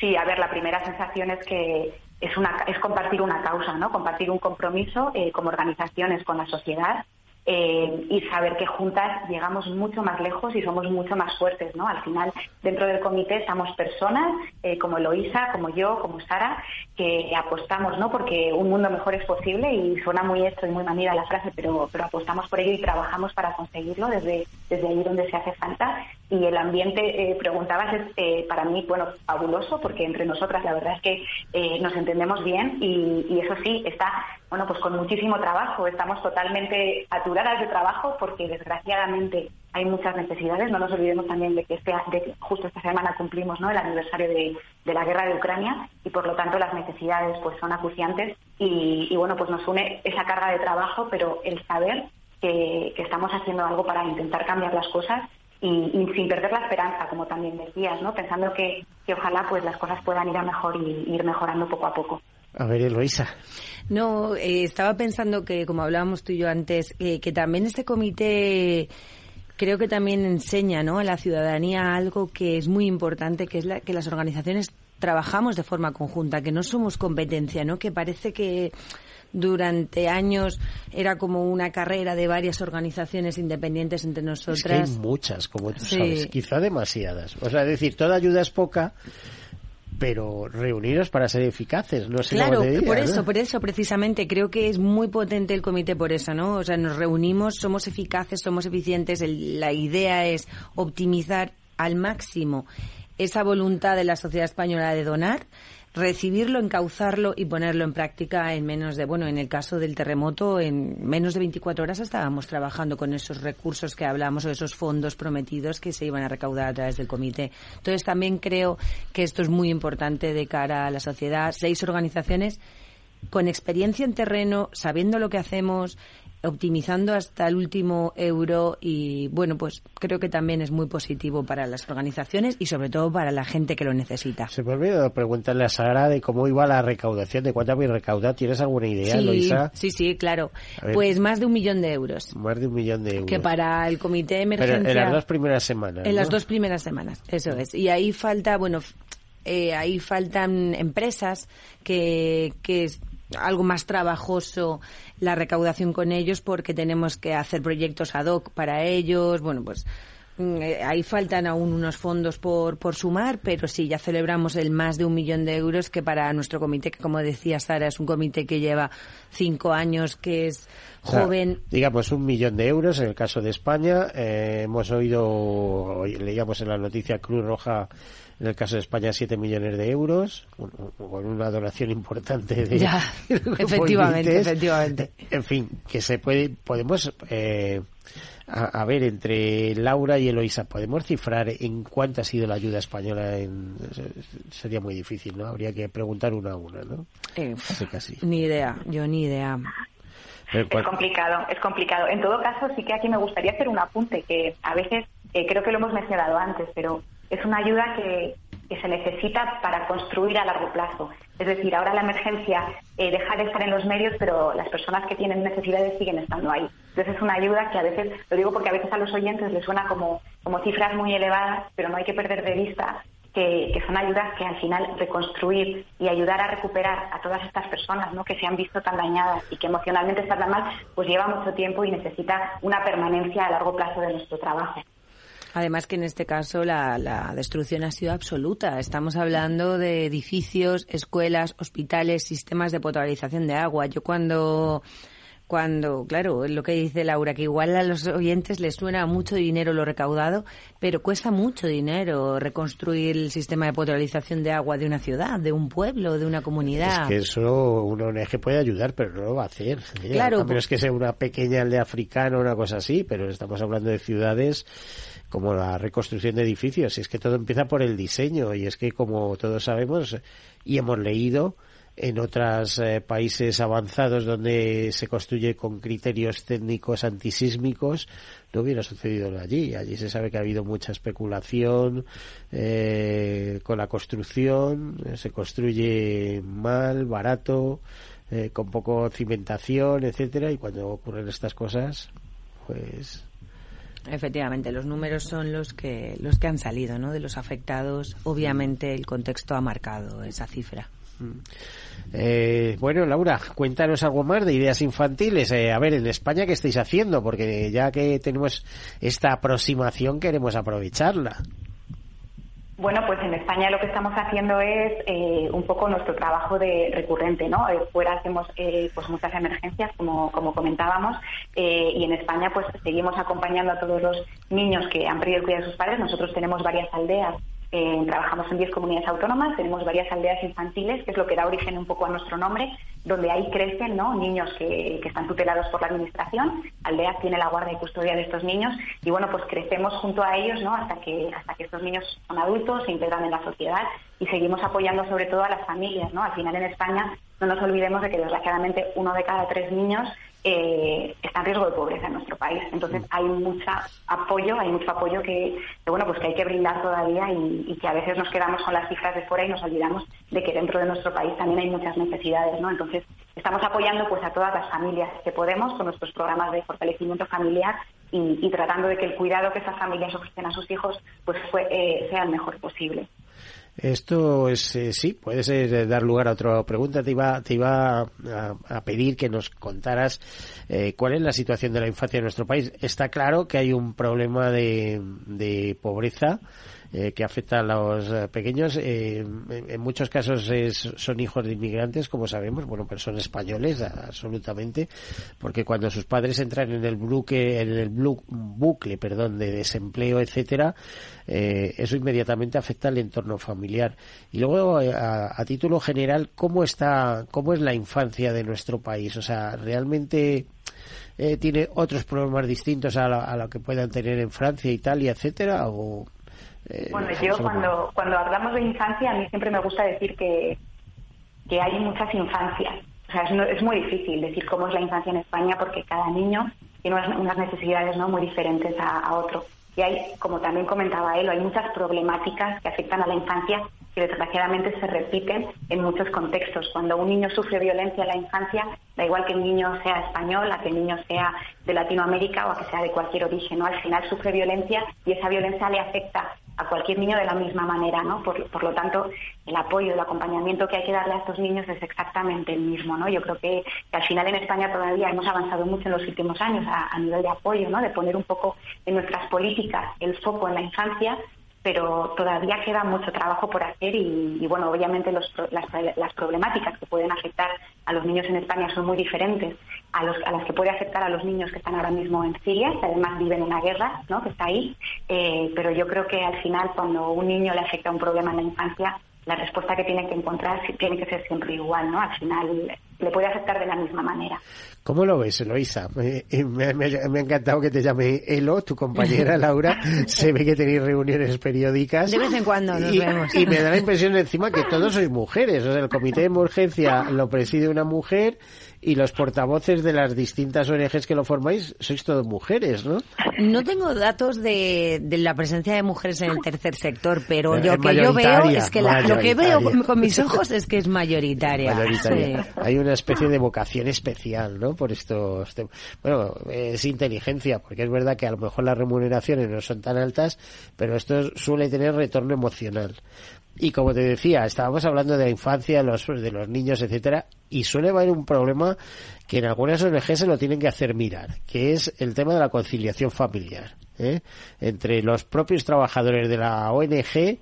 Sí, a ver, la primera sensación es que es, una, es compartir una causa, ¿no? Compartir un compromiso como organizaciones con la sociedad eh, y saber que juntas llegamos mucho más lejos y somos mucho más fuertes, ¿no? Al final, dentro del comité estamos personas eh, como Eloisa, como yo, como Sara, que apostamos, ¿no? Porque un mundo mejor es posible y suena muy esto y muy manida la frase, pero, pero apostamos por ello y trabajamos para conseguirlo desde, desde allí donde se hace falta. Y el ambiente, eh, preguntabas, es para mí, bueno, fabuloso, porque entre nosotras la verdad es que nos entendemos bien y eso sí, está bueno, pues con muchísimo trabajo. Estamos totalmente saturadas de trabajo porque desgraciadamente hay muchas necesidades. No nos olvidemos también de que, este, de justo esta semana cumplimos ¿no? el aniversario de, la guerra de Ucrania y por lo tanto las necesidades pues son acuciantes y, bueno, pues nos une esa carga de trabajo, pero el saber que, estamos haciendo algo para intentar cambiar las cosas y, sin perder la esperanza, como también decías, ¿no? Pensando que, que ojalá pues las cosas puedan ir a mejor y ir mejorando poco a poco. A ver, Eloisa. No, eh, estaba pensando que, como hablábamos tú y yo antes, eh, que también este comité creo que también enseña ¿no? a la ciudadanía algo que es muy importante, que es la, que las organizaciones trabajamos de forma conjunta, que no somos competencia, ¿no? Que parece que durante años era como una carrera de varias organizaciones independientes entre nosotras. Es que hay muchas, como tú sabes, quizá demasiadas. O sea, es decir, toda ayuda es poca, pero reuniros para ser eficaces, no sé Claro, por eso, por eso precisamente creo que es muy potente el comité por eso, ¿no? O sea, nos reunimos, somos eficaces, somos eficientes, la idea es optimizar al máximo esa voluntad de la sociedad española de donar recibirlo, encauzarlo y ponerlo en práctica en menos de, bueno, en el caso del terremoto, en menos de 24 horas estábamos trabajando con esos recursos que hablamos o esos fondos prometidos que se iban a recaudar a través del comité. Entonces también creo que esto es muy importante de cara a la sociedad. Seis organizaciones con experiencia en terreno, sabiendo lo que hacemos, optimizando hasta el último euro y bueno, pues creo que también es muy positivo para las organizaciones y sobre todo para la gente que lo necesita. Se me olvidó preguntarle a Sara de cómo iba la recaudación, de cuánto habéis recaudado. ¿Tienes alguna idea, sí, Sí, sí, claro. Pues más de un millón de euros. Más de un millón de euros. Que para el comité de emergencia... Pero en las dos primeras semanas. En las dos primeras semanas, eso es. Y ahí falta, bueno, eh, ahí faltan empresas que, que algo más trabajoso la recaudación con ellos porque tenemos que hacer proyectos ad hoc para ellos. Bueno, pues mm, eh, ahí faltan aún unos fondos por, por sumar, pero sí, ya celebramos el más de un millón de euros que para nuestro comité, que como decía Sara, es un comité que lleva cinco años, que es joven. digamos, un millón de euros en el caso de España. Eh, hemos oído, leíamos en la noticia Cruz Roja en el caso de España 7 millones de euros, con una donación importante de... Ya, efectivamente, efectivamente. En fin, que se puede, podemos... Eh, a, ver, entre Laura y Eloisa, ¿podemos cifrar en cuánto ha sido la ayuda española? En, sería muy difícil, ¿no? Habría que preguntar una a una, ¿no? Eh, casi. Ni idea, yo ni idea. Es complicado, es complicado. En todo caso, sí que aquí me gustaría hacer un apunte que a veces, eh, creo que lo hemos mencionado antes, pero es una ayuda que, se necesita para construir a largo plazo. Es decir, ahora la emergencia eh, deja de estar en los medios, pero las personas que tienen necesidades siguen estando ahí. Entonces es una ayuda que a veces, lo digo porque a veces a los oyentes les suena como, como cifras muy elevadas, pero no hay que perder de vista que, son ayudas que al final reconstruir y ayudar a recuperar a todas estas personas ¿no? que se han visto tan dañadas y que emocionalmente están tan mal, pues lleva mucho tiempo y necesita una permanencia a largo plazo de nuestro trabajo. Además que en este caso la, la, destrucción ha sido absoluta. Estamos hablando de edificios, escuelas, hospitales, sistemas de potabilización de agua. Yo cuando cuando, claro, lo que dice Laura, que igual a los oyentes les suena mucho dinero lo recaudado, pero cuesta mucho dinero reconstruir el sistema de potabilización de agua de una ciudad, de un pueblo, de una comunidad. Es que eso una ONG puede ayudar, pero no lo va a hacer. Claro. Pero es que sea una pequeña aldea africana o una cosa así, pero estamos hablando de ciudades como la reconstrucción de edificios. Y es que todo empieza por el diseño y es que como todos sabemos y hemos leído en otros eh, países avanzados donde se construye con criterios técnicos antisísmicos no hubiera sucedido allí. Allí se sabe que ha habido mucha especulación eh, con la construcción, eh, se construye mal, barato, con poco cimentación, etcétera, y cuando ocurren estas cosas, pues Efectivamente, los números son los que los que han salido, ¿no? De los afectados. Obviamente, el contexto ha marcado esa cifra. Mm. Eh, bueno, Laura, cuéntanos algo más de ideas infantiles. Eh, a ver, en España, ¿qué estáis haciendo? Porque ya que tenemos esta aproximación, queremos aprovecharla. Bueno, pues en España lo que estamos haciendo es eh, un poco nuestro trabajo de recurrente, ¿no? Eh, fuera hacemos eh, pues muchas emergencias, como, como comentábamos, y en España pues seguimos acompañando a todos los niños que han perdido el cuidado de sus padres. Nosotros tenemos varias aldeas trabajamos en 10 comunidades autónomas, tenemos varias aldeas infantiles, que es lo que da origen un poco a nuestro nombre, donde ahí crecen ¿no? niños que, que, están tutelados por la Administración. Aldeas tiene la guardia y custodia de estos niños y bueno, pues crecemos junto a ellos ¿no? hasta, que, hasta que estos niños son adultos, se integran en la sociedad y seguimos apoyando sobre todo a las familias. ¿no? Al final en España no nos olvidemos de que desgraciadamente uno de cada tres niños eh, está en riesgo de pobreza en nuestro país. Entonces hay mucho apoyo, hay mucho apoyo que, bueno pues que hay que brindar todavía y, que a veces nos quedamos con las cifras de fuera y nos olvidamos de que dentro de nuestro país también hay muchas necesidades, ¿no? Entonces estamos apoyando pues a todas las familias que podemos con nuestros programas de fortalecimiento familiar y, tratando de que el cuidado que esas familias ofrecen a sus hijos pues fue, eh, sea el mejor posible. Esto es, eh, sí, puede ser eh, dar lugar a otra pregunta. Te iba, te iba a, pedir que nos contaras eh, cuál es la situación de la infancia en nuestro país. Está claro que hay un problema de, de pobreza eh, que afecta a los eh, pequeños. Eh, en, muchos casos son hijos de inmigrantes, como sabemos, bueno, pero son españoles, absolutamente, porque cuando sus padres entran en el bucle, en el bucle, perdón, de desempleo, etcétera, eso inmediatamente afecta al entorno familiar. Y luego, a, título general, ¿cómo está, cómo es la infancia de nuestro país? O sea, realmente tiene otros problemas distintos a, a lo que puedan tener en Francia, Italia, etcétera, o eh, bueno, yo cuando, cuando hablamos de infancia, a mí siempre me gusta decir que, que hay muchas infancias. O sea, es, es, muy difícil decir cómo es la infancia en España porque cada niño tiene unas, necesidades ¿no? muy diferentes a, otro. Y hay, como también comentaba él, hay muchas problemáticas que afectan a la infancia que desgraciadamente se repiten en muchos contextos. Cuando un niño sufre violencia en la infancia, da igual que el niño sea español, a que el niño sea de Latinoamérica o a que sea de cualquier origen, ¿no? Al final sufre violencia y esa violencia le afecta a cualquier niño de la misma manera, ¿no? Por, lo tanto, el apoyo, el acompañamiento que hay que darle a estos niños es exactamente el mismo, ¿no? Yo creo que, al final en España todavía hemos avanzado mucho en los últimos años a, a nivel de apoyo, ¿no? De poner un poco en nuestras políticas el foco en la infancia, pero todavía queda mucho trabajo por hacer y, bueno, obviamente las, las, problemáticas que pueden afectar a los niños en España son muy diferentes a, los, a las que puede afectar a los niños que están ahora mismo en Siria, que además viven en la guerra, ¿no? que está ahí, eh, pero yo creo que al final cuando un niño le afecta un problema en la infancia, la respuesta que tiene que encontrar tiene que ser siempre igual, ¿no? Al final le puede afectar de la misma manera. ¿Cómo lo ves, Eloisa? Me, me, ha encantado que te llame Elo, tu compañera Laura. Se ve que tenéis reuniones periódicas. De vez en cuando nos y, vemos. Y me da la impresión encima que todos sois mujeres. O sea, el comité de emergencia lo preside una mujer y los portavoces de las distintas ONGs que lo formáis sois todos mujeres, ¿no? No tengo datos de, la presencia de mujeres en el tercer sector, pero lo que yo veo es que lo que veo con, mis ojos es que es mayoritaria. Hay una especie de vocación especial, ¿no? Por estos bueno, es inteligencia, porque es verdad que a lo mejor las remuneraciones no son tan altas, pero esto suele tener retorno emocional. Y como te decía, estábamos hablando de la infancia, de los, de los niños, etcétera, y suele haber un problema que en algunas ONG se lo tienen que hacer mirar, que es el tema de la conciliación familiar, ¿eh? entre los propios trabajadores de la ONG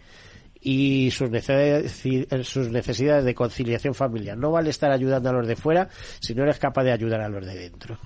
y sus necesidades, sus necesidades de conciliación familiar. No vale estar ayudando a los de fuera si no eres capaz de ayudar a los de dentro.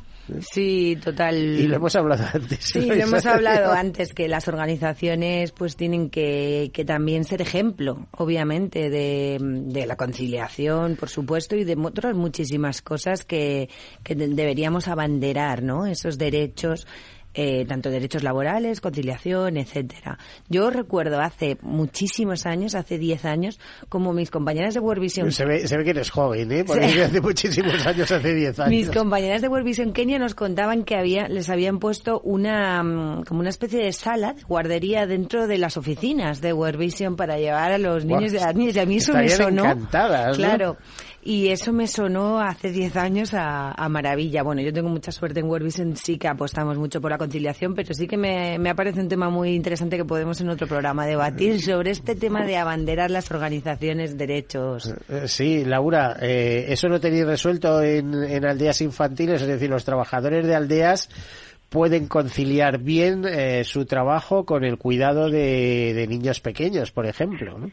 Sí, total. Y lo hemos hablado antes. Sí, lo hemos hablado antes, que las organizaciones pues tienen que, que también ser ejemplo, obviamente, de, de, la conciliación, por supuesto, y de otras muchísimas cosas que, que deberíamos abanderar, ¿no? Esos derechos eh, tanto derechos laborales, conciliación, etcétera. Yo recuerdo hace muchísimos años, hace 10 años, como mis compañeras de World Vision... Se ve, se ve que eres joven, ¿eh? Porque hace muchísimos años, hace 10 años. Mis compañeras de World Vision Kenia nos contaban que había, les habían puesto una, mm, como una especie de sala de guardería dentro de las oficinas de World Vision para llevar a los niños de las niñas. Y a mí eso me sonó... encantadas, Claro. Y eso me sonó hace 10 años a, maravilla. Bueno, yo tengo mucha suerte en World Vision, sí que apostamos mucho por la conciliación, pero sí que me, me parece un tema muy interesante que podemos en otro programa debatir sobre este tema de abanderar las organizaciones derechos. Eh, sí, Laura, eh, eso lo tenéis resuelto en, en aldeas infantiles, es decir, los trabajadores de aldeas pueden conciliar bien eh, su trabajo con el cuidado de, de niños pequeños, por ejemplo. ¿no?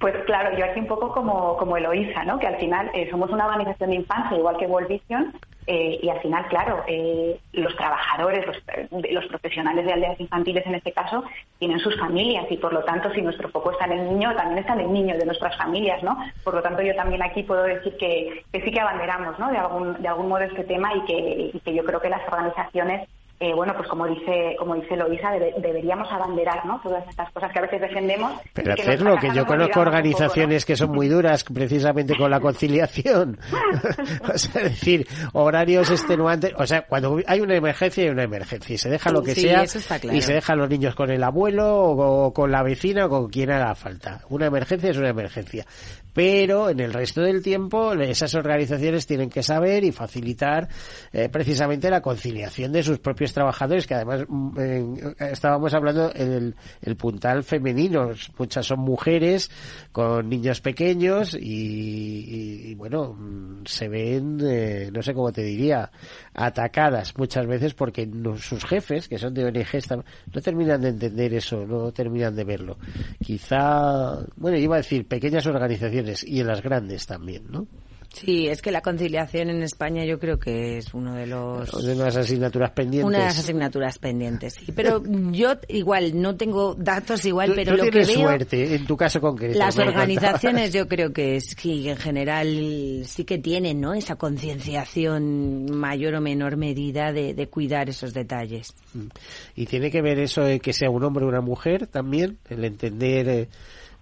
Pues claro, yo aquí un poco como, como Eloísa, ¿no? que al final eh, somos una organización de infancia, igual que World Vision, eh, y al final, claro, eh, los trabajadores, los, profesionales de aldeas infantiles en este caso, tienen sus familias y por lo tanto, si nuestro foco está en el niño, también está en el niño de nuestras familias, ¿no? Por lo tanto, yo también aquí puedo decir que, sí que abanderamos, ¿no? De algún, de algún modo este tema y que, y que yo creo que las organizaciones eh, bueno, pues como dice, como dice Loisa, deberíamos abanderar, ¿no? Todas estas cosas que a veces defendemos. Pero hacerlo, que, yo conozco organizaciones que son muy duras precisamente con la conciliación. o sea, decir, horarios extenuantes. O sea, cuando hay una emergencia, hay una emergencia. Y se deja lo que sea. Y se deja a los niños con el abuelo o, con la vecina o con quien haga falta. Una emergencia es una emergencia. Pero en el resto del tiempo esas organizaciones tienen que saber y facilitar eh, precisamente la conciliación de sus propios trabajadores, que además mm, estábamos hablando el, el puntal femenino, muchas son mujeres con niños pequeños y, bueno, mm, se ven, eh, no sé cómo te diría, atacadas muchas veces porque sus jefes, que son de ONG, no terminan de entender eso, no terminan de verlo. Quizá, bueno, iba a decir pequeñas organizaciones y en las grandes también, ¿no? Sí, es que la conciliación en España yo creo que es uno de los... De las asignaturas pendientes. Una de las asignaturas pendientes, sí. Pero yo igual, no tengo datos igual, pero lo que veo... suerte, en tu caso concreto. Las organizaciones yo creo que es que en general sí que tienen, ¿no? Esa concienciación mayor o menor medida de, de, cuidar esos detalles. Mm. Y tiene que ver eso de que sea un hombre o una mujer también, el entender... Eh,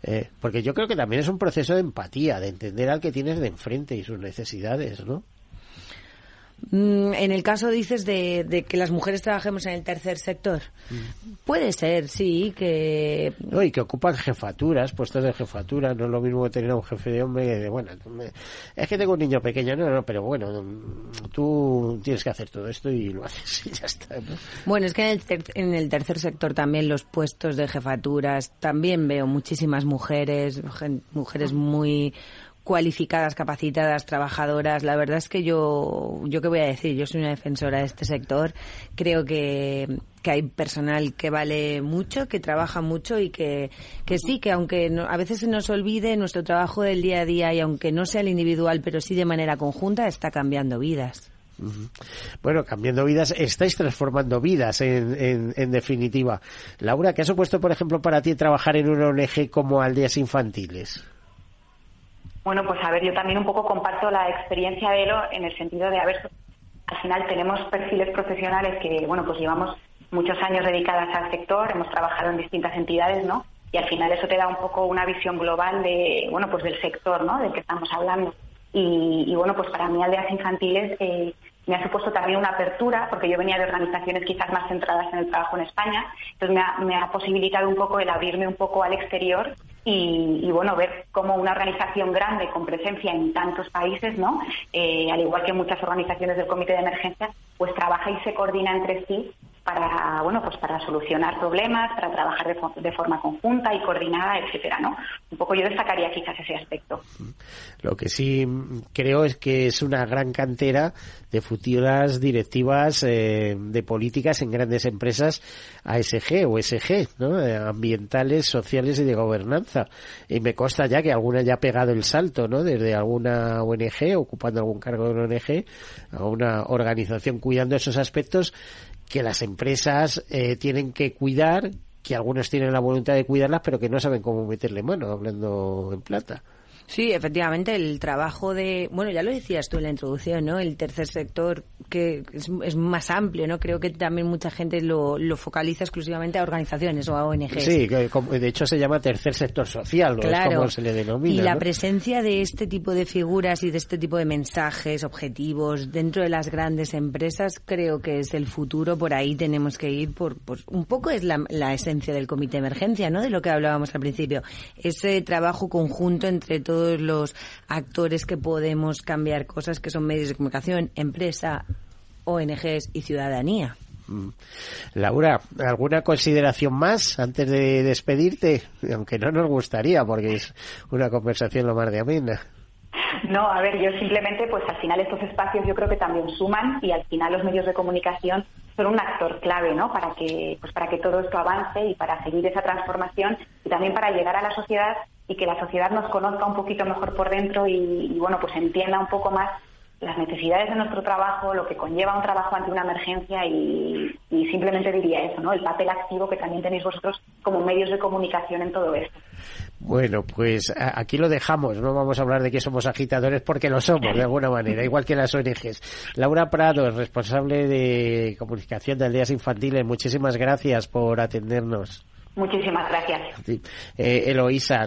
eh, porque yo creo que también es un proceso de empatía, de entender al que tienes de enfrente y sus necesidades, ¿no? Mm, en el caso dices de, que las mujeres trabajemos en el tercer sector. Mm. Puede ser, sí, que... No, y que ocupan jefaturas, puestos de jefatura. No es lo mismo que tener a un jefe de hombre de, bueno, es que tengo un niño pequeño. No, no, pero bueno, tú tienes que hacer todo esto y lo haces y ya está. Bueno, es que en el, en el tercer sector también los puestos de jefaturas, también veo muchísimas mujeres, mujeres muy cualificadas, capacitadas, trabajadoras. La verdad es que yo, yo qué voy a decir, yo soy una defensora de este sector. Creo que, que hay personal que vale mucho, que trabaja mucho y que, que sí, que aunque a veces se nos olvide nuestro trabajo del día a día y aunque no sea el individual, pero sí de manera conjunta, está cambiando vidas. Bueno, cambiando vidas, estáis transformando vidas en, en, en, definitiva. Laura, ¿qué ha supuesto, por ejemplo, para ti trabajar en una ONG como Aldeas Infantiles? Bueno, pues a ver, yo también un poco comparto la experiencia de Elo en el sentido de, a ver, al final tenemos perfiles profesionales que, bueno, pues llevamos muchos años dedicadas al sector, hemos trabajado en distintas entidades, ¿no? Y al final eso te da un poco una visión global de, bueno, pues del sector, ¿no? Del que estamos hablando. Y, bueno, pues para mí aldeas infantiles eh, me ha supuesto también una apertura, porque yo venía de organizaciones quizás más centradas en el trabajo en España, entonces me ha, me ha posibilitado un poco el abrirme un poco al exterior y, bueno, ver cómo una organización grande con presencia en tantos países, ¿no? Eh, al igual que muchas organizaciones del Comité de Emergencia, pues trabaja y se coordina entre sí para bueno pues para solucionar problemas, para trabajar de, forma conjunta y coordinada, etcétera, ¿no? Un poco yo destacaría quizás ese aspecto. Lo que sí creo es que es una gran cantera de futuras directivas eh, de políticas en grandes empresas ASG o SG, ¿no? Eh, ambientales, sociales y de gobernanza. Y me consta ya que alguna ya ha pegado el salto, ¿no? Desde alguna ONG, ocupando algún cargo de una ONG, a una organización cuidando esos aspectos que las empresas eh, tienen que cuidar, que algunos tienen la voluntad de cuidarlas, pero que no saben cómo meterle mano, hablando en plata. Sí, efectivamente, el trabajo de, bueno, ya lo decías tú en la introducción, ¿no? El tercer sector que es, más amplio, ¿no? Creo que también mucha gente lo, lo, focaliza exclusivamente a organizaciones o a ONGs. Sí, que, de hecho se llama tercer sector social, ¿no? es como se le denomina. Y la presencia de este tipo de figuras y de este tipo de mensajes, objetivos dentro de las grandes empresas, creo que es el futuro. Por ahí tenemos que ir, por, un poco es la, la esencia del comité de emergencia, ¿no? De lo que hablábamos al principio. Ese trabajo conjunto entre todos todos los actores que podemos cambiar cosas que son medios de comunicación, empresa, ONGs y ciudadanía. Mm. Laura, ¿alguna consideración más antes de despedirte? Aunque no nos gustaría, porque es una conversación lo más de amena. No, a ver, yo simplemente, pues al final estos espacios yo creo que también suman y al final los medios de comunicación son un actor clave, ¿no? Para que, pues para que todo esto avance y para seguir esa transformación y también para llegar a la sociedad y que la sociedad nos conozca un poquito mejor por dentro y, bueno, pues entienda un poco más las necesidades de nuestro trabajo, lo que conlleva un trabajo ante una emergencia y, simplemente diría eso, ¿no? El papel activo que también tenéis vosotros como medios de comunicación en todo esto. Bueno, pues aquí lo dejamos. No vamos a hablar de que somos agitadores porque lo somos de alguna manera, igual que las ONGs. Laura Prado, responsable de comunicación de aldeas infantiles, muchísimas gracias por atendernos. Muchísimas gracias. Eh,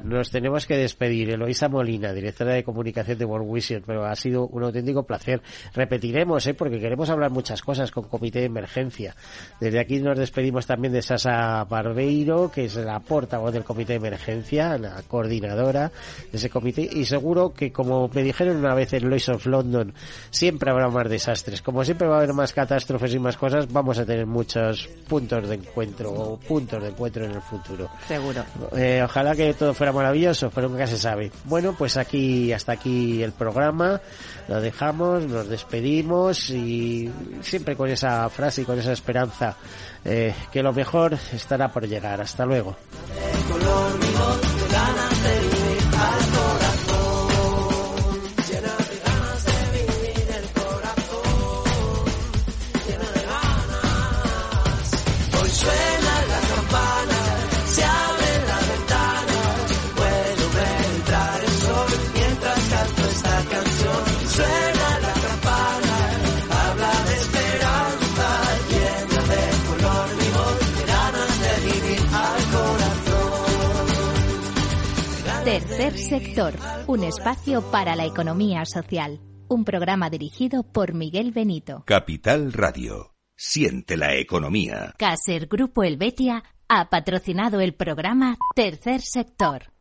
nos tenemos que despedir. Eloísa Molina, directora de comunicación de World Vision, pero ha sido un auténtico placer. Repetiremos, ¿eh? porque queremos hablar muchas cosas con Comité de Emergencia. Desde aquí nos despedimos también de Sasa Barbeiro, que es la portavoz del Comité de Emergencia, la coordinadora de ese comité, y seguro que, como me dijeron una vez en Lois of London, siempre habrá más desastres. Como siempre va a haber más catástrofes y más cosas, vamos a tener muchos puntos de encuentro o puntos de encuentro en el futuro. Seguro. Eh, ojalá que todo fuera maravilloso, pero nunca se sabe. Bueno, pues aquí, hasta aquí el programa. Lo dejamos, nos despedimos y siempre con esa frase y con esa esperanza eh, que lo mejor estará por llegar. Hasta luego. Tercer sector, un espacio para la economía social. Un programa dirigido por Miguel Benito. Capital Radio. Siente la economía. Caser Grupo Helvetia ha patrocinado el programa Tercer sector.